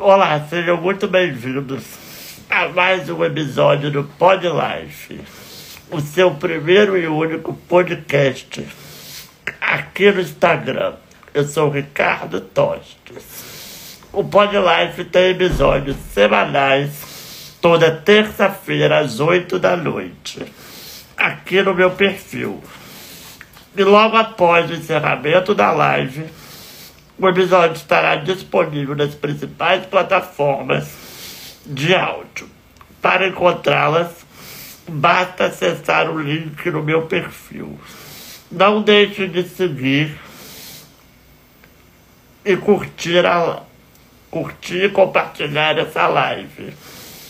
Olá, sejam muito bem-vindos a mais um episódio do Pod Life, o seu primeiro e único podcast aqui no Instagram. Eu sou Ricardo Tostes. O Pod Life tem episódios semanais toda terça-feira às 8 da noite, aqui no meu perfil. E logo após o encerramento da live, o episódio estará disponível nas principais plataformas de áudio. Para encontrá-las, basta acessar o link no meu perfil. Não deixe de seguir e curtir, a, curtir e compartilhar essa live.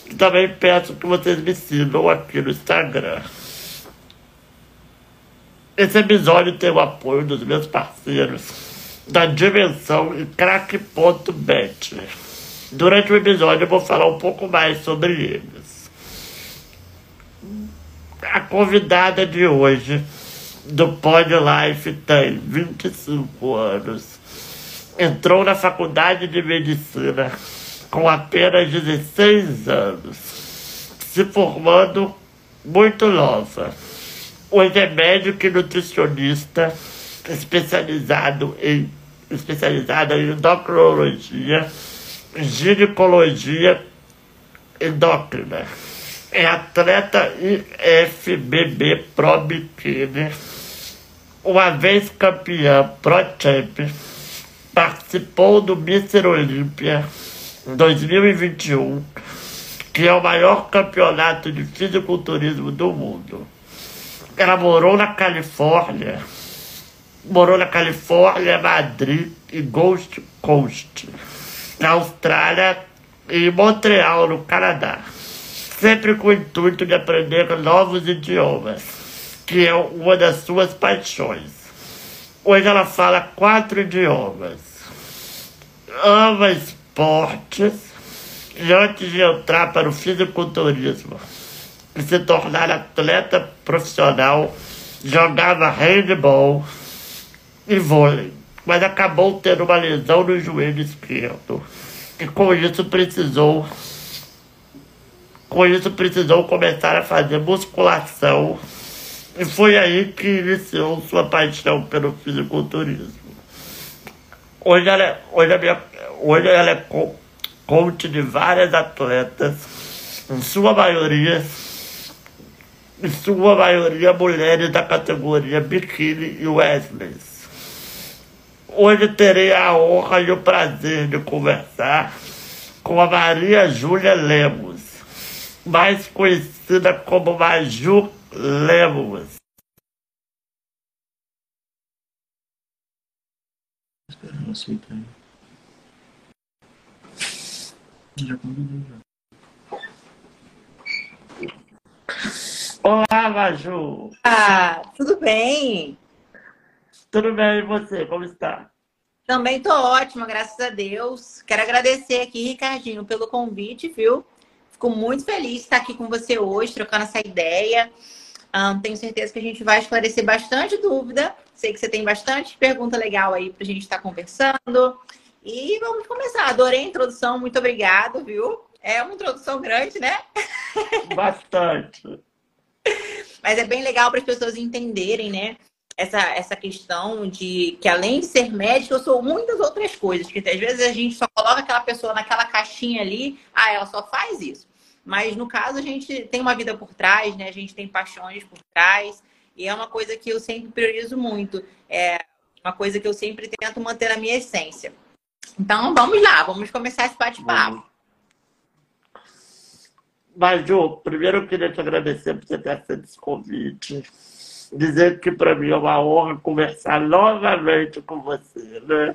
E também peço que vocês me sigam aqui no Instagram. Esse episódio tem o apoio dos meus parceiros da dimensão crack.bet. Durante o episódio eu vou falar um pouco mais sobre eles. A convidada de hoje do Pod Life tem 25 anos. Entrou na faculdade de medicina com apenas 16 anos, se formando muito nova. Hoje é médico e nutricionista especializado em especializada em endocrinologia, ginecologia endócrina. É atleta IFBB Pro Bikini, uma vez campeã Pro Champ, participou do Mister Olímpia 2021, que é o maior campeonato de fisiculturismo do mundo. Ela morou na Califórnia morou na Califórnia, Madrid e Gold Coast, na Austrália e Montreal, no Canadá. Sempre com o intuito de aprender novos idiomas, que é uma das suas paixões. Hoje ela fala quatro idiomas. Ama esportes e antes de entrar para o fisiculturismo e se tornar atleta profissional, jogava handball e vôlei, mas acabou tendo uma lesão no joelho esquerdo. E com isso precisou. Com isso precisou começar a fazer musculação. E foi aí que iniciou sua paixão pelo fisiculturismo. Hoje ela é, hoje a minha, hoje ela é coach de várias atletas, em sua maioria em sua maioria mulheres da categoria biquíni e Wesleys. Hoje terei a honra e o prazer de conversar com a Maria Júlia Lemos, mais conhecida como Maju Lemos. Esperando aceitar. Já Olá, Maju! Ah, tudo bem? Tudo bem, e você? Como está? Também estou ótima, graças a Deus. Quero agradecer aqui, Ricardinho, pelo convite, viu? Fico muito feliz de estar aqui com você hoje, trocando essa ideia. Um, tenho certeza que a gente vai esclarecer bastante dúvida. Sei que você tem bastante pergunta legal aí para a gente estar conversando. E vamos começar. Adorei a introdução, muito obrigado, viu? É uma introdução grande, né? Bastante. Mas é bem legal para as pessoas entenderem, né? Essa, essa questão de que além de ser médico, eu sou muitas outras coisas. Que às vezes a gente só coloca aquela pessoa naquela caixinha ali, ah, ela só faz isso. Mas no caso, a gente tem uma vida por trás, né? A gente tem paixões por trás. E é uma coisa que eu sempre priorizo muito. É uma coisa que eu sempre tento manter a minha essência. Então, vamos lá, vamos começar esse bate-papo. Maju, primeiro eu queria te agradecer por você ter aceito esse convite dizer que para mim é uma honra conversar novamente com você, né?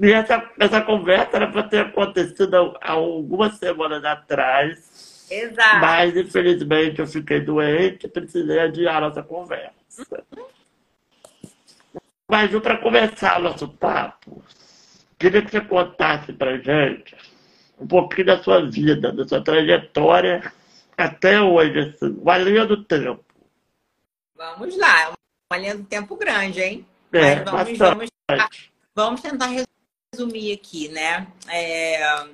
E essa, essa conversa era para ter acontecido há algumas semanas atrás. Exato. Mas, infelizmente, eu fiquei doente e precisei adiar nossa conversa. Mas, para começar nosso papo, queria que você contasse para gente um pouquinho da sua vida, da sua trajetória até hoje, assim, uma linha do tempo. Vamos lá, é uma linha do tempo grande, hein? É, Mas vamos, vamos, vamos tentar resumir aqui, né? É,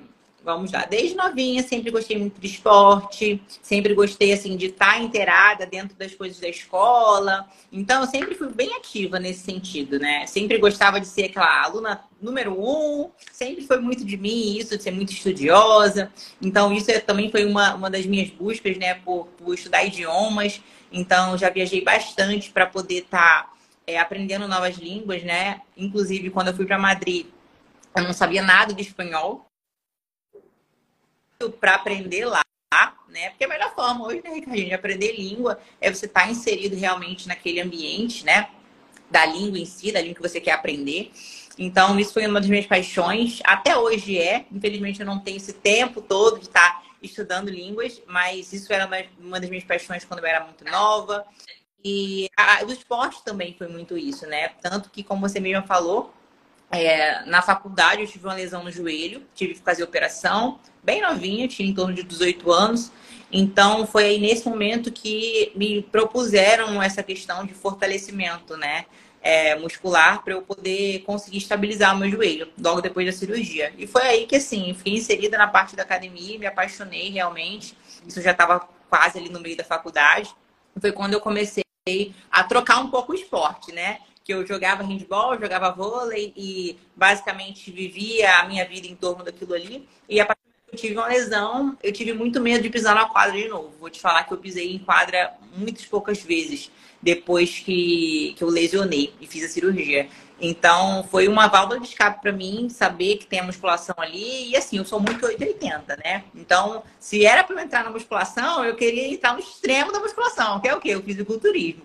vamos lá. Desde novinha, sempre gostei muito de esporte, sempre gostei, assim, de estar inteirada dentro das coisas da escola. Então, eu sempre fui bem ativa nesse sentido, né? Sempre gostava de ser aquela aluna número um, sempre foi muito de mim isso, de ser muito estudiosa. Então, isso é, também foi uma, uma das minhas buscas, né, por, por estudar idiomas. Então, já viajei bastante para poder estar tá, é, aprendendo novas línguas, né? Inclusive, quando eu fui para Madrid, eu não sabia nada de espanhol para aprender lá, né? Porque a melhor forma hoje, né, Ricardinho, de aprender língua é você estar tá inserido realmente naquele ambiente, né? Da língua em si, da língua que você quer aprender. Então, isso foi uma das minhas paixões. Até hoje é. Infelizmente, eu não tenho esse tempo todo de estar tá estudando línguas, mas isso era uma das minhas paixões quando eu era muito nova. E a, o esporte também foi muito isso, né? Tanto que, como você mesma falou, é, na faculdade eu tive uma lesão no joelho, tive que fazer operação, bem novinha, tinha em torno de 18 anos. Então foi aí nesse momento que me propuseram essa questão de fortalecimento, né? É, muscular para eu poder conseguir estabilizar o meu joelho logo depois da cirurgia. E foi aí que assim, fiquei inserida na parte da academia, me apaixonei realmente. Isso já estava quase ali no meio da faculdade. Foi quando eu comecei a trocar um pouco o esporte, né? que eu jogava handball, jogava vôlei e basicamente vivia a minha vida em torno daquilo ali. E a partir eu tive uma lesão, eu tive muito medo de pisar na quadra de novo. Vou te falar que eu pisei em quadra muitas poucas vezes depois que, que eu lesionei e fiz a cirurgia. Então, foi uma válvula de escape para mim saber que tem a musculação ali. E assim, eu sou muito 880, né? Então, se era para eu entrar na musculação, eu queria entrar no extremo da musculação, que é o quê? O fisiculturismo.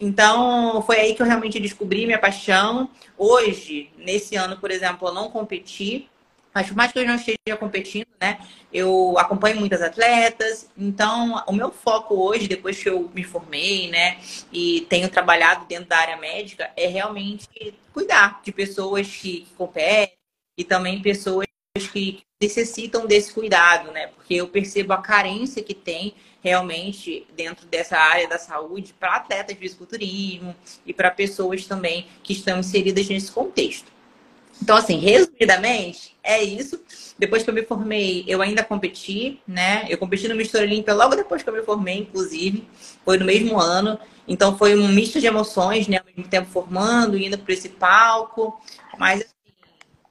Então, foi aí que eu realmente descobri minha paixão. Hoje, nesse ano, por exemplo, eu não competi, mas por mais que eu não esteja competindo, né? Eu acompanho muitas atletas. Então, o meu foco hoje, depois que eu me formei, né? E tenho trabalhado dentro da área médica, é realmente cuidar de pessoas que competem e também pessoas que necessitam desse cuidado, né? Porque eu percebo a carência que tem realmente dentro dessa área da saúde para atletas de fisiculturismo e para pessoas também que estão inseridas nesse contexto. Então, assim, resumidamente, é isso. Depois que eu me formei, eu ainda competi, né? Eu competi no Mistura Olímpia logo depois que eu me formei, inclusive. Foi no mesmo ano. Então, foi um misto de emoções, né? Ao mesmo tempo formando, indo para esse palco. Mas, assim,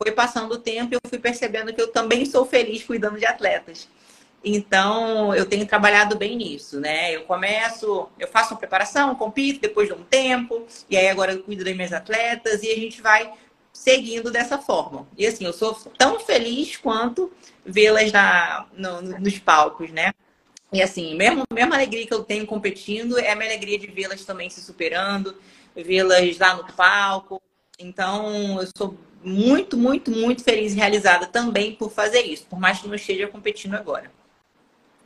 foi passando o tempo e eu fui percebendo que eu também sou feliz cuidando de atletas. Então, eu tenho trabalhado bem nisso, né? Eu começo, eu faço uma preparação, compito depois de um tempo, e aí agora eu cuido das minhas atletas e a gente vai seguindo dessa forma. E assim, eu sou tão feliz quanto vê-las no, nos palcos, né? E assim, mesmo, mesma alegria que eu tenho competindo, é a minha alegria de vê-las também se superando, vê-las lá no palco. Então, eu sou muito, muito, muito feliz e realizada também por fazer isso, por mais que não esteja competindo agora.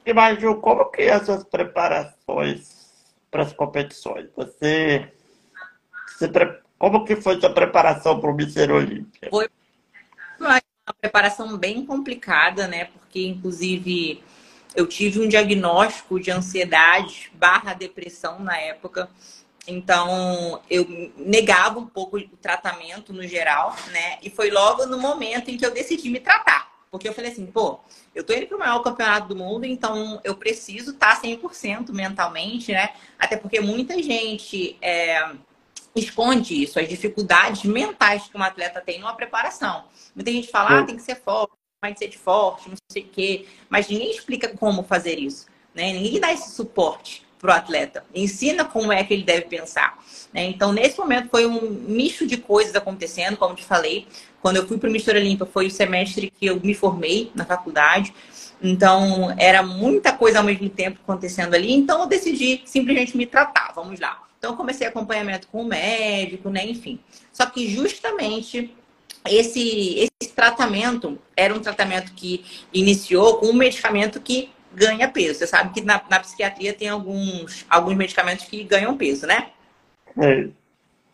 E Maju, como que é as suas preparações para as competições? Você, você como que foi sua preparação para o Mister Olímpia? Foi uma preparação bem complicada, né? Porque inclusive eu tive um diagnóstico de ansiedade barra depressão na época. Então, eu negava um pouco o tratamento no geral, né? E foi logo no momento em que eu decidi me tratar. Porque eu falei assim, pô, eu tô indo pro maior campeonato do mundo, então eu preciso estar tá 100% mentalmente, né? Até porque muita gente é, esconde isso, as dificuldades mentais que um atleta tem numa preparação. Muita gente fala, ah, tem que ser forte, mindset forte, não sei o quê. Mas ninguém explica como fazer isso, né? Ninguém dá esse suporte pro atleta. Ensina como é que ele deve pensar. Né? Então, nesse momento, foi um misto de coisas acontecendo, como te falei. Quando eu fui para o Mistura Limpa, foi o semestre que eu me formei na faculdade. Então, era muita coisa ao mesmo tempo acontecendo ali. Então, eu decidi simplesmente me tratar. Vamos lá. Então, eu comecei acompanhamento com o médico, né? Enfim. Só que justamente esse, esse tratamento era um tratamento que iniciou com um medicamento que ganha peso. Você sabe que na, na psiquiatria tem alguns, alguns medicamentos que ganham peso, né? É.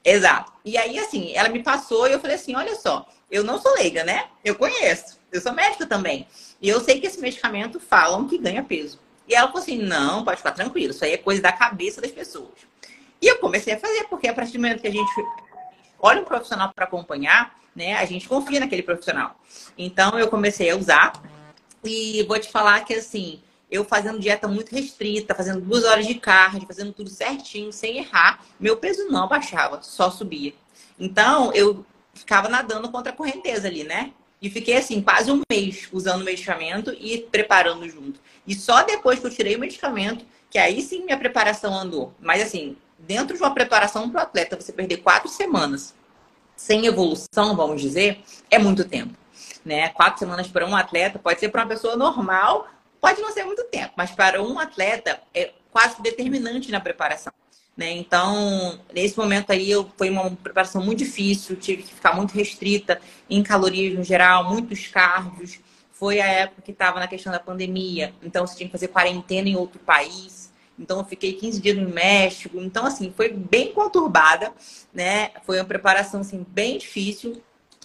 Exato. E aí, assim, ela me passou e eu falei assim: olha só, eu não sou leiga, né? Eu conheço. Eu sou médica também. E eu sei que esse medicamento falam que ganha peso. E ela falou assim: não, pode ficar tranquilo, isso aí é coisa da cabeça das pessoas. E eu comecei a fazer, porque a partir do momento que a gente olha um profissional para acompanhar, né? A gente confia naquele profissional. Então eu comecei a usar e vou te falar que assim, eu fazendo dieta muito restrita, fazendo duas horas de cardio, fazendo tudo certinho, sem errar, meu peso não baixava, só subia. Então eu ficava nadando contra a correnteza ali, né? E fiquei assim, quase um mês usando o medicamento e preparando junto. E só depois que eu tirei o medicamento, que aí sim minha preparação andou. Mas assim, dentro de uma preparação para o atleta, você perder quatro semanas sem evolução, vamos dizer, é muito tempo. Né? Quatro semanas para um atleta pode ser para uma pessoa normal, pode não ser muito tempo, mas para um atleta é quase determinante na preparação. Né? Então, nesse momento aí, eu, foi uma preparação muito difícil, tive que ficar muito restrita em calorias no geral, muitos cargos. Foi a época que estava na questão da pandemia, então você tinha que fazer quarentena em outro país. Então, eu fiquei 15 dias no México. Então, assim, foi bem conturbada, né? Foi uma preparação, assim, bem difícil.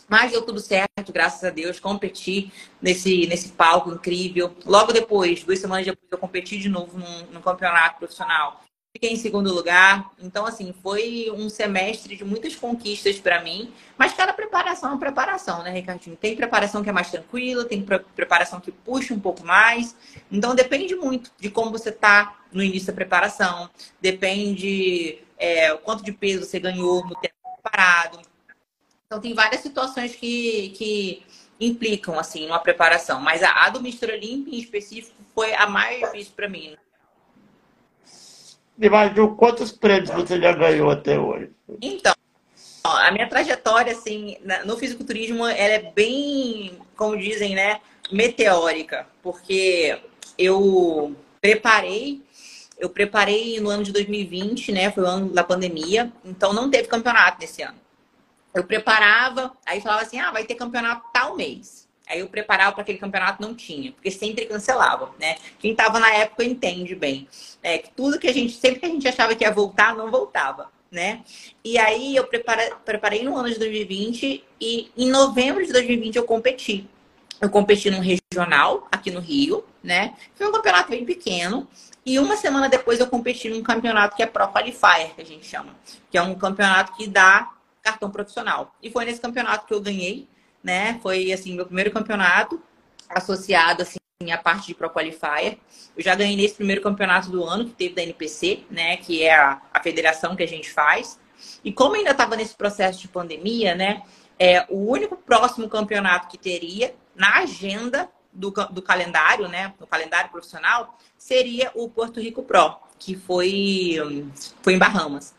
Mas deu tudo certo, graças a Deus. Competi nesse, nesse palco incrível. Logo depois, duas semanas depois, eu competi de novo num, num campeonato profissional. Fiquei em segundo lugar. Então, assim, foi um semestre de muitas conquistas para mim. Mas cada preparação é preparação, né, Ricardinho? Tem preparação que é mais tranquila, tem preparação que puxa um pouco mais. Então, depende muito de como você tá no início da preparação. Depende é, quanto de peso você ganhou no tempo preparado. Então, tem várias situações que, que implicam, assim, uma preparação. Mas a, a do Mistura Limpa, em específico, foi a mais difícil para mim. Maju, quantos prêmios você já ganhou até hoje? Então, a minha trajetória, assim, no fisiculturismo, ela é bem, como dizem, né, meteórica, porque eu preparei, eu preparei no ano de 2020, né, foi o ano da pandemia, então não teve campeonato nesse ano. Eu preparava, aí falava assim, ah, vai ter campeonato tal mês. Eu preparava para aquele campeonato, não tinha, porque sempre cancelava, né? Quem estava na época entende bem. É, que tudo que a gente, sempre que a gente achava que ia voltar, não voltava, né? E aí eu prepara, preparei no ano de 2020 e em novembro de 2020 eu competi. Eu competi num regional aqui no Rio, né? Foi um campeonato bem pequeno. E uma semana depois eu competi num campeonato que é Pro Qualifier, que a gente chama. Que é um campeonato que dá cartão profissional. E foi nesse campeonato que eu ganhei né? Foi assim meu primeiro campeonato associado assim à parte de Pro Qualifier. Eu já ganhei nesse primeiro campeonato do ano que teve da NPC, né? Que é a, a federação que a gente faz. E como ainda estava nesse processo de pandemia, né? É, o único próximo campeonato que teria na agenda do, do calendário, né? No calendário profissional, seria o Porto Rico Pro, que foi, foi em Bahamas.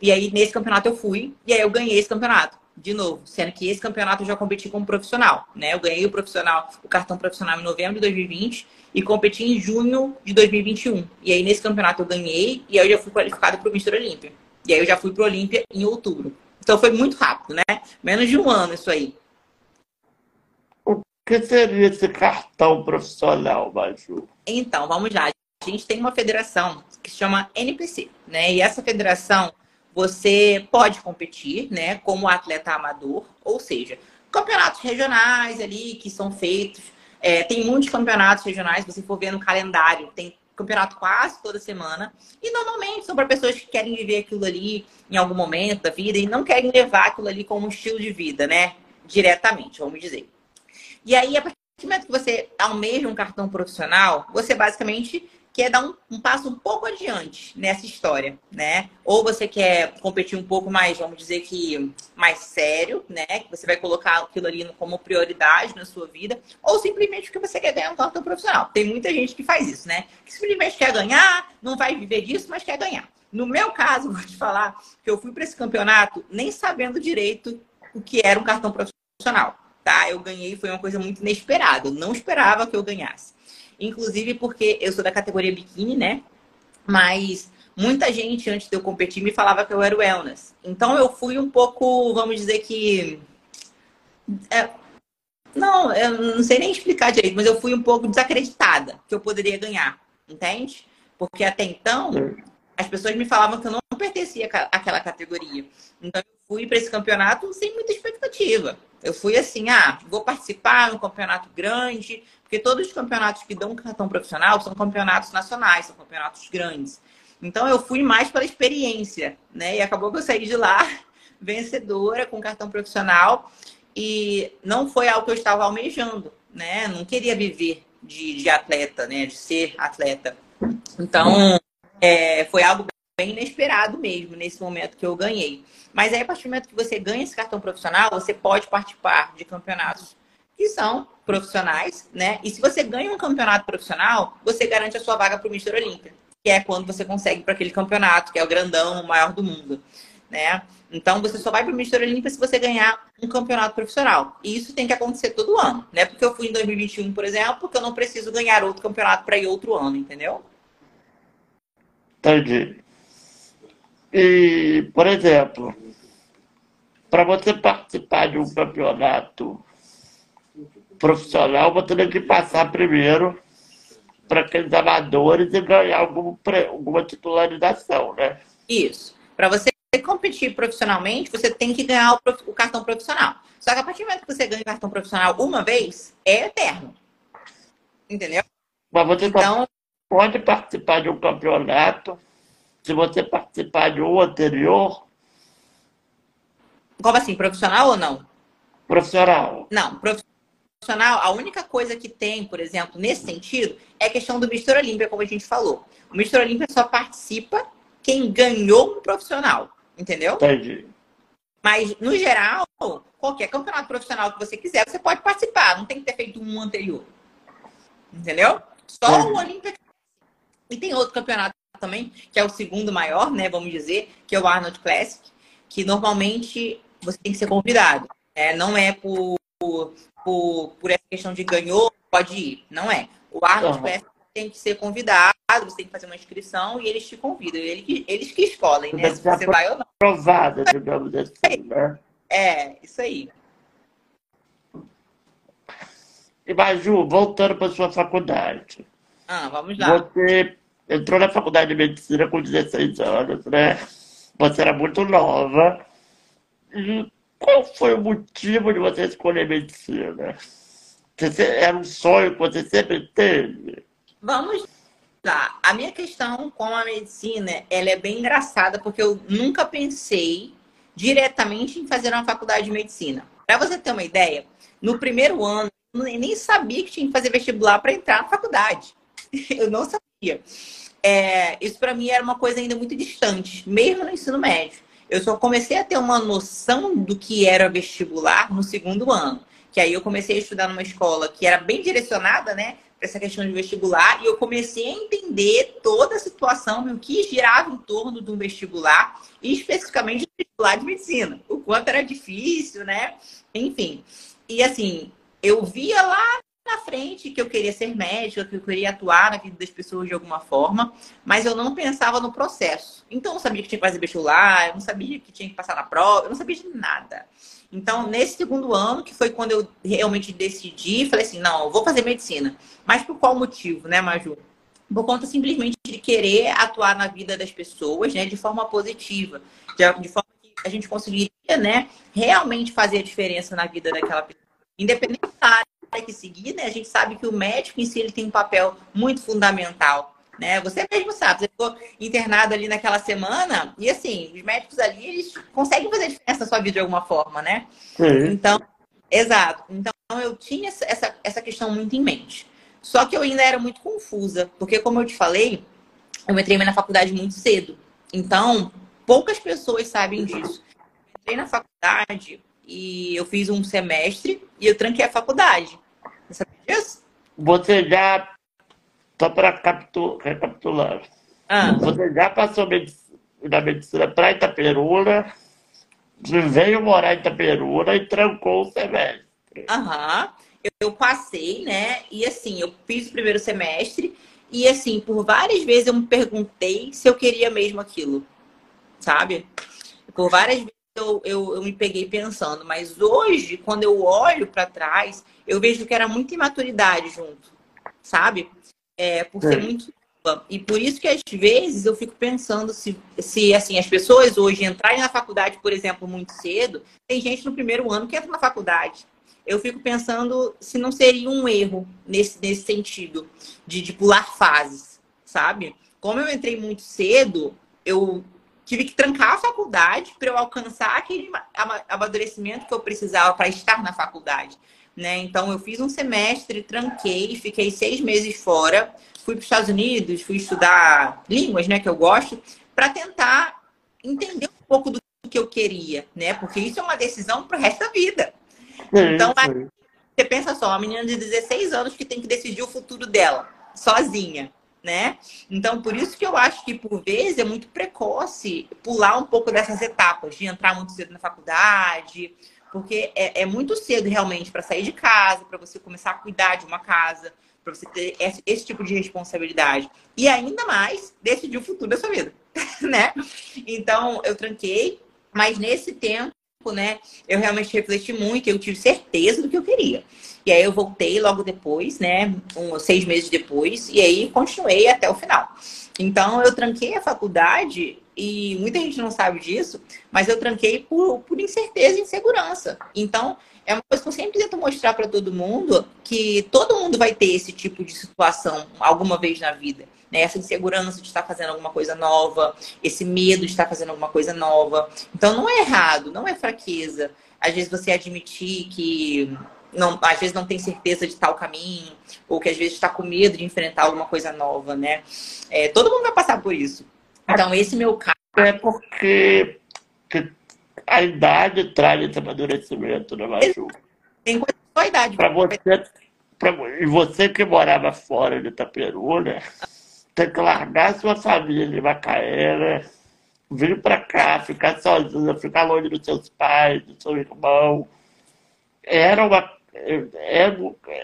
E aí, nesse campeonato eu fui, e aí eu ganhei esse campeonato de novo, sendo que esse campeonato eu já competi como profissional, né? Eu ganhei o profissional, o cartão profissional em novembro de 2020 e competi em junho de 2021. E aí nesse campeonato eu ganhei e aí eu já fui qualificado para o Mister Olímpia. E aí eu já fui para o Olímpia em outubro. Então foi muito rápido, né? Menos de um ano isso aí. O que seria esse cartão profissional, Maju? Então, vamos lá. A gente tem uma federação que se chama NPC, né? E essa federação você pode competir, né, como atleta amador, ou seja, campeonatos regionais ali que são feitos. É, tem muitos campeonatos regionais, você for ver no calendário, tem campeonato quase toda semana. E normalmente são para pessoas que querem viver aquilo ali em algum momento da vida e não querem levar aquilo ali como um estilo de vida, né? Diretamente, vamos dizer. E aí, a partir do momento que você almeja um cartão profissional, você basicamente quer dar um, um, passo um pouco adiante nessa história, né? Ou você quer competir um pouco mais, vamos dizer que mais sério, né? Que você vai colocar aquilo ali como prioridade na sua vida, ou simplesmente porque você quer ganhar um cartão profissional. Tem muita gente que faz isso, né? Que simplesmente quer ganhar, não vai viver disso, mas quer ganhar. No meu caso, vou te falar que eu fui para esse campeonato nem sabendo direito o que era um cartão profissional, tá? Eu ganhei, foi uma coisa muito inesperada. Eu não esperava que eu ganhasse. Inclusive porque eu sou da categoria biquíni, né? Mas muita gente antes de eu competir me falava que eu era wellness. Então eu fui um pouco, vamos dizer que. É... Não, eu não sei nem explicar direito, mas eu fui um pouco desacreditada que eu poderia ganhar, entende? Porque até então as pessoas me falavam que eu não pertencia àquela categoria. Então eu fui para esse campeonato sem muita expectativa. Eu fui assim, ah, vou participar um campeonato grande, porque todos os campeonatos que dão cartão profissional são campeonatos nacionais, são campeonatos grandes. Então eu fui mais pela experiência, né? E acabou que eu saí de lá vencedora com cartão profissional. e não foi algo que eu estava almejando, né? Não queria viver de, de atleta, né? De ser atleta. Então, é, foi algo bem inesperado mesmo nesse momento que eu ganhei. Mas aí, a partir do momento que você ganha esse cartão profissional, você pode participar de campeonatos que são profissionais, né? E se você ganha um campeonato profissional, você garante a sua vaga para o Mister Olímpia, que é quando você consegue para aquele campeonato, que é o grandão, o maior do mundo, né? Então, você só vai para o Mister Olímpia se você ganhar um campeonato profissional. E isso tem que acontecer todo ano, né? Porque eu fui em 2021, por exemplo, porque eu não preciso ganhar outro campeonato para ir outro ano, entendeu? Entendi. E, por exemplo, para você participar de um campeonato profissional, você tem que passar primeiro para aqueles amadores e ganhar algum, alguma titularização, né? Isso. Para você competir profissionalmente, você tem que ganhar o, o, cartão profissional. Só que a partir do momento que você ganha o cartão profissional uma vez, é eterno. Entendeu? Mas você então, pode participar de um campeonato se você participar de um anterior. Como assim, profissional ou não? Profissional. Não, profissional, a única coisa que tem, por exemplo, nesse sentido, é a questão do Mister Olímpia, como a gente falou. O Mister Olímpia só participa quem ganhou um profissional. Entendeu? Entendi. Mas, no geral, qualquer campeonato profissional que você quiser, você pode participar. Não tem que ter feito um anterior. Entendeu? Só Entendi. o Olímpia. E tem outro campeonato também, que é o segundo maior, né? Vamos dizer, que é o Arnold Classic, que normalmente você tem que ser convidado. Né? Não é por, por, por essa questão de ganhou, pode ir. Não é. O Arnold uhum. Tem que ser convidado, você tem que fazer uma inscrição e eles te convidam. Eles, eles que escolhem, né? Se você vai ou não. Aprovada, digamos assim, né? É, isso aí. E Maju, voltando para sua faculdade. Ah, vamos lá. Você entrou na faculdade de medicina com 16 anos, né? Você era muito nova. E qual foi o motivo de você escolher medicina? Você, era um sonho que você sempre teve? Vamos lá. A minha questão com a medicina, ela é bem engraçada, porque eu nunca pensei diretamente em fazer uma faculdade de medicina. Para você ter uma ideia, no primeiro ano, eu nem sabia que tinha que fazer vestibular para entrar na faculdade. Eu não sabia. É, isso para mim era uma coisa ainda muito distante, mesmo no ensino médio. Eu só comecei a ter uma noção do que era vestibular no segundo ano. Que aí eu comecei a estudar numa escola que era bem direcionada, né? essa questão de vestibular e eu comecei a entender toda a situação, o que girava em torno do vestibular e especificamente do vestibular de medicina, o quanto era difícil, né? Enfim. E assim, eu via lá na frente que eu queria ser médica, que eu queria atuar na vida das pessoas de alguma forma, mas eu não pensava no processo. Então, eu não sabia que tinha que fazer vestibular, eu não sabia que tinha que passar na prova, eu não sabia de nada. Então, nesse segundo ano, que foi quando eu realmente decidi, falei assim, não, eu vou fazer medicina. Mas por qual motivo, né, Maju? Por conta simplesmente de querer atuar na vida das pessoas, né, de forma positiva, de, forma que a gente conseguiria, né, realmente fazer a diferença na vida daquela pessoa. Independente da área que seguir, né, a gente sabe que o médico em si ele tem um papel muito fundamental né? Você mesmo sabe, você ficou internado ali naquela semana e assim, os médicos ali, eles conseguem fazer diferença na sua vida de alguma forma, né? Sim. Então, exato. Então, eu tinha essa, essa questão muito em mente. Só que eu ainda era muito confusa, porque como eu te falei, eu entrei na faculdade muito cedo. Então, poucas pessoas sabem disso. Eu entrei na faculdade e eu fiz um semestre e eu tranquei a faculdade. Você já só para recapitular. Ah. Você já passou da medicina para Itaperuna, veio morar em Itaperuna e trancou o semestre. Aham. Eu, eu passei, né? E assim, eu fiz o primeiro semestre e assim, por várias vezes eu me perguntei se eu queria mesmo aquilo, sabe? Por várias vezes eu, eu, eu me peguei pensando, mas hoje, quando eu olho para trás, eu vejo que era muita imaturidade junto, sabe? é, por ser é. muito e por isso que às vezes eu fico pensando se, se assim as pessoas hoje entrarem na faculdade, por exemplo, muito cedo, tem gente no primeiro ano que entra na faculdade. Eu fico pensando se não seria um erro nesse, nesse sentido, de, de pular fases, sabe? Como eu entrei muito cedo, eu tive que trancar a faculdade para eu alcançar aquele amadurecimento que eu precisava para estar na faculdade. Né? Então, eu fiz um semestre, tranquei, fiquei seis meses fora, fui para os Estados Unidos, fui estudar línguas, né, que eu gosto, para tentar entender um pouco do que eu queria, né? Porque isso é uma decisão para o resto da vida. então, você pensa só, uma menina de 16 anos que tem que decidir o futuro dela, sozinha né? Então, por isso que eu acho que, por vezes, é muito precoce pular um pouco dessas etapas, de entrar muito cedo na faculdade, porque é, é muito cedo realmente para sair de casa, para você começar a cuidar de uma casa, para você ter esse, esse, tipo de responsabilidade. E ainda mais decidir o futuro da sua vida, né? Então, eu tranquei, mas nesse tempo, né, eu realmente refleti muito, eu tive certeza do que eu queria. E aí eu voltei logo depois, né? Um, seis meses depois, e aí continuei até o final. Então eu tranquei a faculdade e muita gente não sabe disso, mas eu tranquei por, por incerteza e insegurança. Então, é uma coisa que eu sempre tento mostrar para todo mundo que todo mundo vai ter esse tipo de situação alguma vez na vida. Né? Essa insegurança de estar fazendo alguma coisa nova, esse medo de estar fazendo alguma coisa nova. Então, não é errado, não é fraqueza. Às vezes você admitir que não, às vezes não tem certeza de tal caminho, ou que às vezes está com medo de enfrentar alguma coisa nova, né? É, todo mundo vai passar por isso. Então, esse meu caso. É porque a idade traz esse amadurecimento, né, Maju? Tem coisa só a idade. Para você, pra, e você que morava fora de Itaperu, né? Tem que largar sua família em Macaé, vir para cá, ficar sozinha, ficar longe dos seus pais, do seu irmão. Era uma é,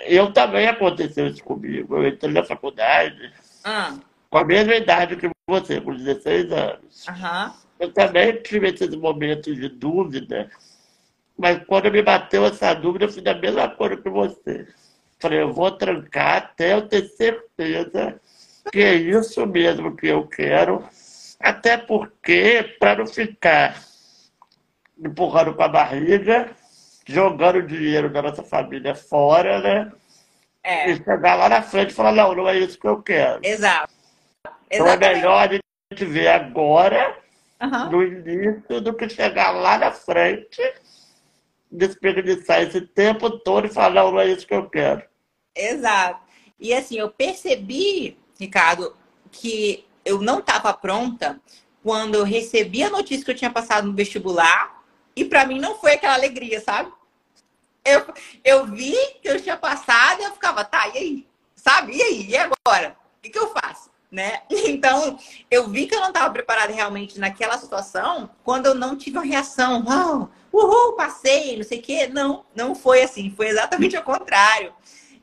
eu também aconteceu isso comigo. Eu entrei na faculdade ah. com a mesma idade que você, com 16 anos. Uhum. Eu também tive esses momentos de dúvida, mas quando me bateu essa dúvida, eu fiz a mesma coisa que você. Falei, eu vou trancar até eu ter certeza que é isso mesmo que eu quero, até porque, para não ficar empurrando com a barriga, jogando dinheiro da nossa família fora, né? É. E chegar lá na frente e falar, não, não é isso que eu quero. Exato. Então é melhor a gente ver agora, uhum. no início, do que chegar lá na frente, desperdiçar esse tempo todo e falar, não, não é isso que eu quero. Exato. E assim, eu percebi, Ricardo, que eu não estava pronta quando eu recebi a notícia que eu tinha passado no vestibular e para mim não foi aquela alegria, sabe? Eu, eu vi que eu tinha passado e eu ficava, tá, e aí? Sabe? E aí? E agora? O que, que eu faço? Né? Então, eu vi que eu não estava preparada realmente naquela situação quando eu não tive uma reação. Uau, uhul, passei, não sei o quê. Não, não foi assim. Foi exatamente ao contrário.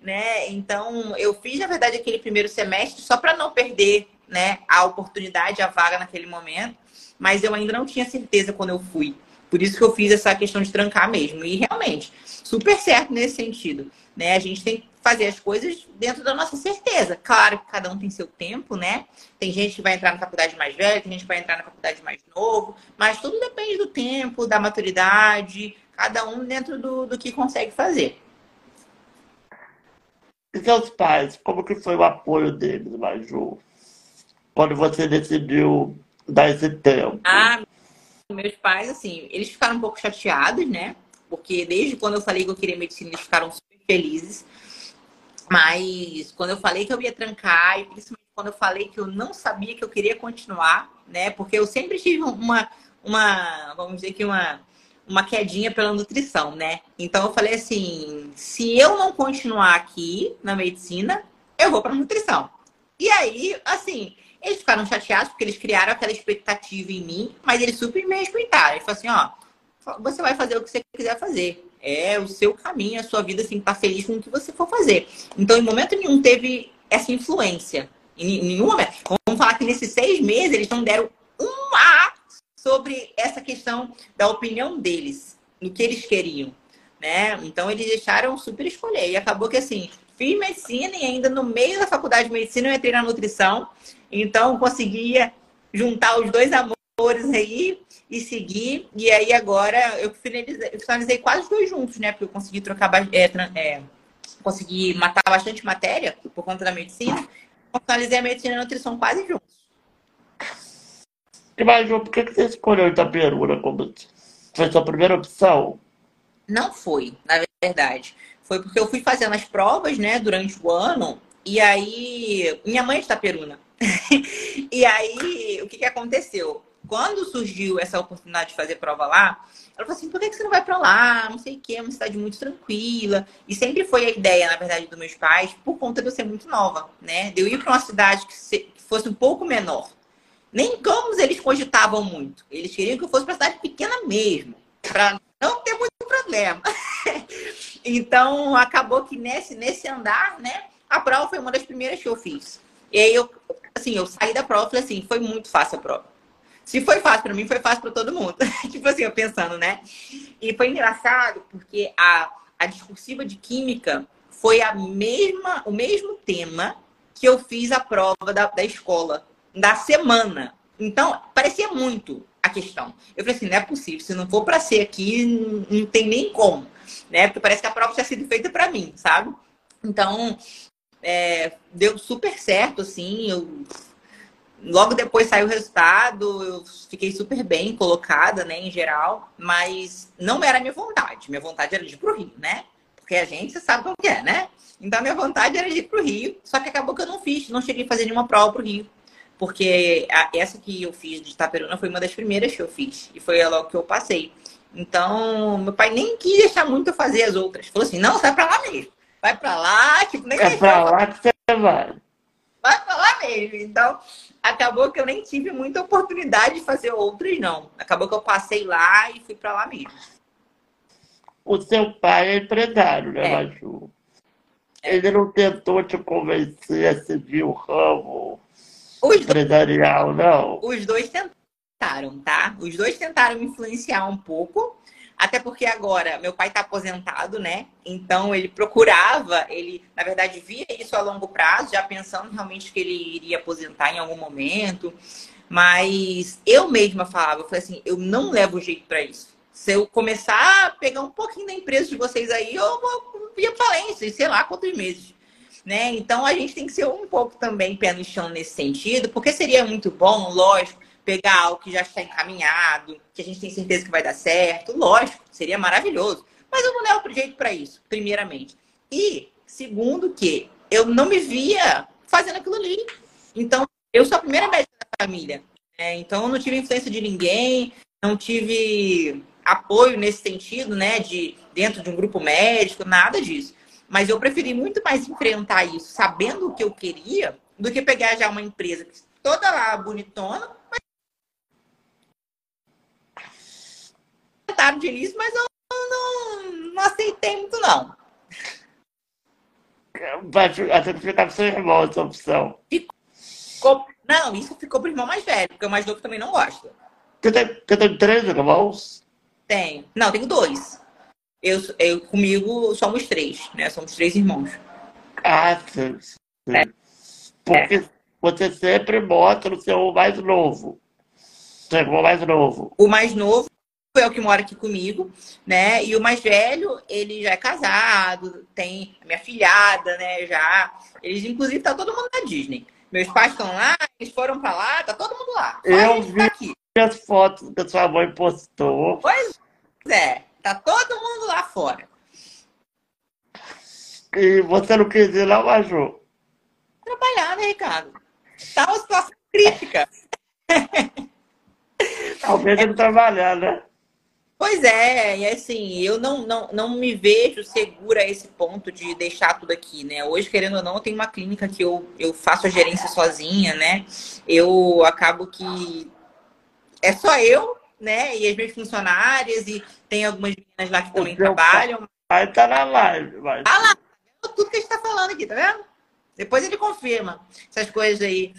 Né? Então, eu fiz, na verdade, aquele primeiro semestre só para não perder né, a oportunidade, a vaga naquele momento. Mas eu ainda não tinha certeza quando eu fui. Por isso que eu fiz essa questão de trancar mesmo. E realmente, super certo nesse sentido. Né? A gente tem que fazer as coisas dentro da nossa certeza. Claro que cada um tem seu tempo, né? Tem gente que vai entrar na faculdade mais velha, tem gente que vai entrar na faculdade mais novo, mas tudo depende do tempo, da maturidade, cada um dentro do, do que consegue fazer. E seus pais, como que foi o apoio deles, Maju? Quando você decidiu dar esse tempo? Ah, meus pais, assim, eles ficaram um pouco chateados, né? Porque desde quando eu falei que eu queria medicina, eles ficaram super felizes. Mas quando eu falei que eu ia trancar, e principalmente quando eu falei que eu não sabia que eu queria continuar, né? Porque eu sempre tive uma, uma vamos dizer que uma, uma quedinha pela nutrição, né? Então eu falei assim: se eu não continuar aqui na medicina, eu vou para nutrição. E aí, assim, eles ficaram chateados porque eles criaram aquela expectativa em mim, mas eles super me respeitaram. Eles falaram assim, ó, você vai fazer o que você quiser fazer. É o seu caminho, a sua vida, assim, tá feliz com o que você for fazer. Então, em momento nenhum teve essa influência. Em nenhum momento. Vamos falar que nesses seis meses eles não deram um A sobre essa questão da opinião deles, no que eles queriam. Né? Então eles deixaram super escolher. E acabou que assim, fiz medicina e ainda no meio da faculdade de medicina eu entrei na nutrição. Então, conseguia juntar os dois amores aí e seguir. E aí, agora, eu finalizei, eu finalizei quase dois juntos, né? Porque eu consegui trocar, é, é, consegui matar bastante matéria por conta da medicina. Então, finalizei a medicina e a nutrição quase juntos. E Maju, por que que você escolheu Itaperuna como foi sua primeira opção? Não foi, na verdade. Foi porque eu fui fazendo as provas, né, durante o ano, e aí. Minha mãe é de Itaperuna. e aí, o que, que aconteceu? Quando surgiu essa oportunidade de fazer prova lá, ela falou assim: por que, você não vai para lá? Não sei o que, é uma cidade muito tranquila. E sempre foi a ideia, na verdade, dos meus pais, por conta de eu ser muito nova, né? De eu ir para uma cidade que fosse um pouco menor. Nem Campos eles cogitavam muito. Eles queriam que eu fosse para cidade pequena mesmo, para não ter muito problema. então, acabou que nesse, nesse andar, né? A prova foi uma das primeiras que eu fiz. E aí, eu, assim, eu saí da prova e falei assim: foi muito fácil a prova se foi fácil para mim, foi fácil para todo mundo. tipo assim, eu pensando, né? E foi engraçado porque a, a discursiva de química foi a mesma, o mesmo tema que eu fiz a prova da, da escola, da semana. Então, parecia muito a questão. Eu falei assim, não é possível, se não for para ser aqui, não, tem nem como, né? Porque parece que a prova tinha sido feita para mim, sabe? Então, é, deu super certo, assim, eu Logo depois saiu o resultado, eu fiquei super bem colocada, né, em geral, mas não era minha vontade. Minha vontade era de ir pro Rio, né? Porque a gente sabe como é, né? Então, minha vontade era de ir pro Rio, só que acabou que eu não fiz, não cheguei a fazer nenhuma prova pro Rio. Porque a, essa que eu fiz de Itaperuna foi uma das primeiras que eu fiz, e foi logo que eu passei. Então, meu pai nem quis deixar muito eu fazer as outras. Falou assim: não, sai pra lá mesmo. Vai pra lá, tipo, nem É pra lá que você vai. Vai lá mesmo. Então, acabou que eu nem tive muita oportunidade de fazer outras, não. Acabou que eu passei lá e fui para lá mesmo. O seu pai é empresário, né, é. Maju? Ele não tentou te convencer a seguir o ramo os empresarial, dois, não? Os dois tentaram, tá? Os dois tentaram me influenciar um pouco, até porque agora meu pai está aposentado, né? Então ele procurava, ele na verdade via isso a longo prazo, já pensando realmente que ele iria aposentar em algum momento. Mas eu mesma falava, eu falei assim, eu não levo jeito para isso. Se eu começar a pegar um pouquinho da empresa de vocês aí, eu vou ir falência, sei lá quantos meses. Né? Então a gente tem que ser um pouco também pé no chão nesse sentido, porque seria muito bom, lógico, pegar algo que já está encaminhado, que a gente tem certeza que vai dar certo, lógico, seria maravilhoso. Mas eu não levo jeito para isso, primeiramente. E, segundo, que eu não me via fazendo aquilo ali. Então, eu sou a primeira médica da família. Né? Então, eu não tive influência de ninguém, não tive apoio nesse sentido, né, de dentro de um grupo médico, nada disso. Mas eu preferi muito mais enfrentar isso sabendo o que eu queria do que pegar já uma empresa toda lá bonitona, tentaram de início, mas eu não, não aceitei muito, não. Até que ficar seu irmão essa opção. Ficou... Não, isso ficou pro irmão mais velho, porque o mais novo também não gosta. Você tem, você tem três irmãos? Tenho. Não, tenho dois. Eu, eu comigo somos três, né? Somos três irmãos. Ah, sim. sim. É. Porque é. você sempre mostra o seu mais novo. Seu irmão mais novo. O mais novo é o que mora aqui comigo, né? E o mais velho, ele já é casado, tem a minha filhada, né? Já. Eles, inclusive, tá todo mundo na Disney. Meus pais estão lá, eles foram pra lá, tá todo mundo lá. Só Eu vi tá as fotos que a sua mãe postou. Pois é, tá todo mundo lá fora. E você não quis ir lá, Maju? Trabalhar, né, Ricardo? Tá uma situação crítica. Talvez ele trabalhar, né? Pois é, e assim, eu não, não, não me vejo segura a esse ponto de deixar tudo aqui, né? Hoje, querendo ou não, eu tenho uma clínica que eu, eu faço a gerência sozinha, né? Eu acabo que é só eu, né? E as minhas funcionárias, e tem algumas meninas lá que também trabalham. Aí tá na live, mas... Tá lá, tudo que a gente tá falando aqui, tá vendo? Depois ele confirma essas coisas aí.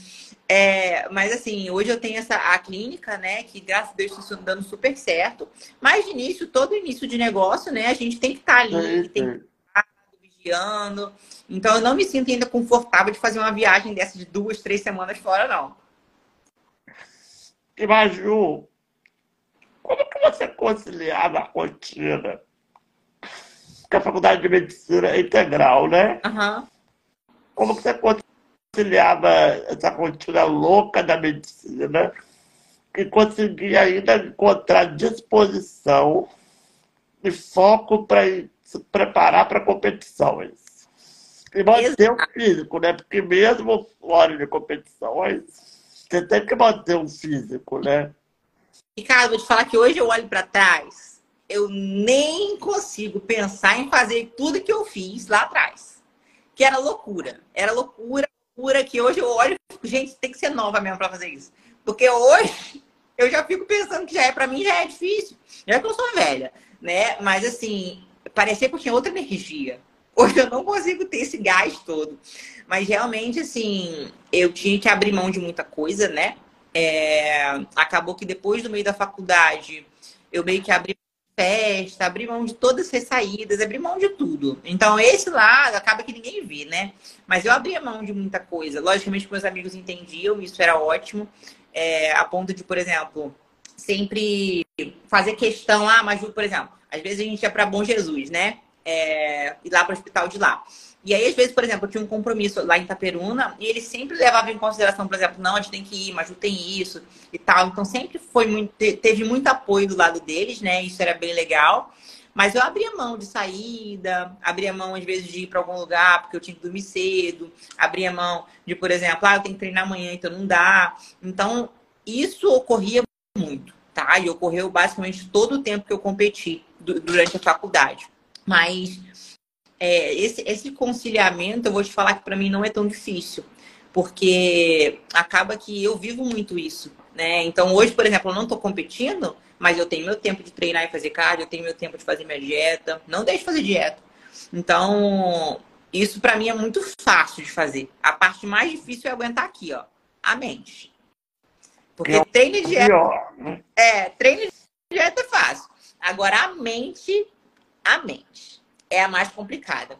É, mas assim, hoje eu tenho essa a clínica, né? Que graças a Deus está dando super certo. Mas de início, todo início de negócio, né? A gente tem que estar tá ali, é, tem que estar tá vigiando. Então eu não me sinto ainda confortável de fazer uma viagem dessa de duas, três semanas fora, não. E Maju, como que você conciliava a rotina? Porque a faculdade de medicina é integral, né? Uhum. Como que você conciliava essa rotina louca da medicina e conseguir ainda encontrar disposição e foco para se preparar para competições. E manter o físico, né? Porque mesmo fora de competições, você tem que manter um físico, né? Ricardo, vou te falar que hoje eu olho para trás, eu nem consigo pensar em fazer tudo que eu fiz lá atrás. Que era loucura. Era loucura, loucura, que hoje eu olho e fico, gente, tem que ser nova mesmo para fazer isso. Porque hoje eu já fico pensando que já é, para mim já é difícil. Já é que eu sou velha, né? Mas assim, parecia que eu tinha outra energia. Hoje eu não consigo ter esse gás todo. Mas realmente, assim, eu tinha que abrir mão de muita coisa, né? É... Acabou que depois do meio da faculdade, eu meio que abri festa, abri mão de todas as saídas, abri mão de tudo. Então, esse lado acaba que ninguém vê, né? Mas eu abria mão de muita coisa. Logicamente, meus amigos entendiam, isso era ótimo é, a ponto de, por exemplo, sempre fazer questão, ah, mas, por exemplo, às vezes a gente ia para Bom Jesus, né? É, ir lá para o hospital de lá. E aí, às vezes, por exemplo, eu tinha um compromisso lá em Itaperuna e eles sempre levavam em consideração, por exemplo, não, a gente tem que ir, mas não tem isso e tal. Então, sempre foi muito, teve muito apoio do lado deles, né? Isso era bem legal. Mas eu abria mão de saída, abria mão, às vezes, de ir para algum lugar, porque eu tinha que dormir cedo, abria mão de, por exemplo, ah, eu tenho que treinar amanhã, então não dá. Então, isso ocorria muito, tá? E ocorreu basicamente todo o tempo que eu competi durante a faculdade. Mas é, esse, esse conciliamento, eu vou te falar que para mim não é tão difícil, porque acaba que eu vivo muito isso, né? Então, hoje, por exemplo, eu não estou competindo, mas eu tenho meu tempo de treinar e fazer cardio, eu tenho meu tempo de fazer minha dieta. Não deixe de fazer dieta. Então, isso para mim é muito fácil de fazer. A parte mais difícil é aguentar aqui, ó, a mente. Porque é treino e dieta. Né? É, treino e dieta é fácil. Agora a mente, a mente é a mais complicada.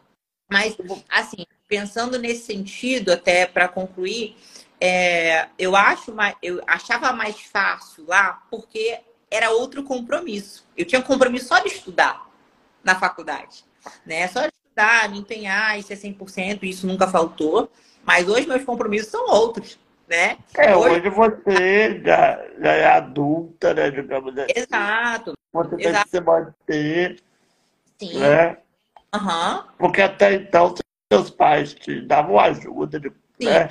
Mas, assim, pensando nesse sentido, até para concluir, é, eu acho eu achava mais fácil lá porque era outro compromisso. Eu tinha compromisso só de estudar na faculdade, né? Só de estudar, me empenhar e ser 100%, isso nunca faltou. Mas hoje meus compromissos são outros, né? É, hoje, hoje você já, já, é adulta, né? Digamos assim. Exato. Você tem Exato. que se manter, Sim. né? Uhum. Porque até então seus pais te davam ajuda, né?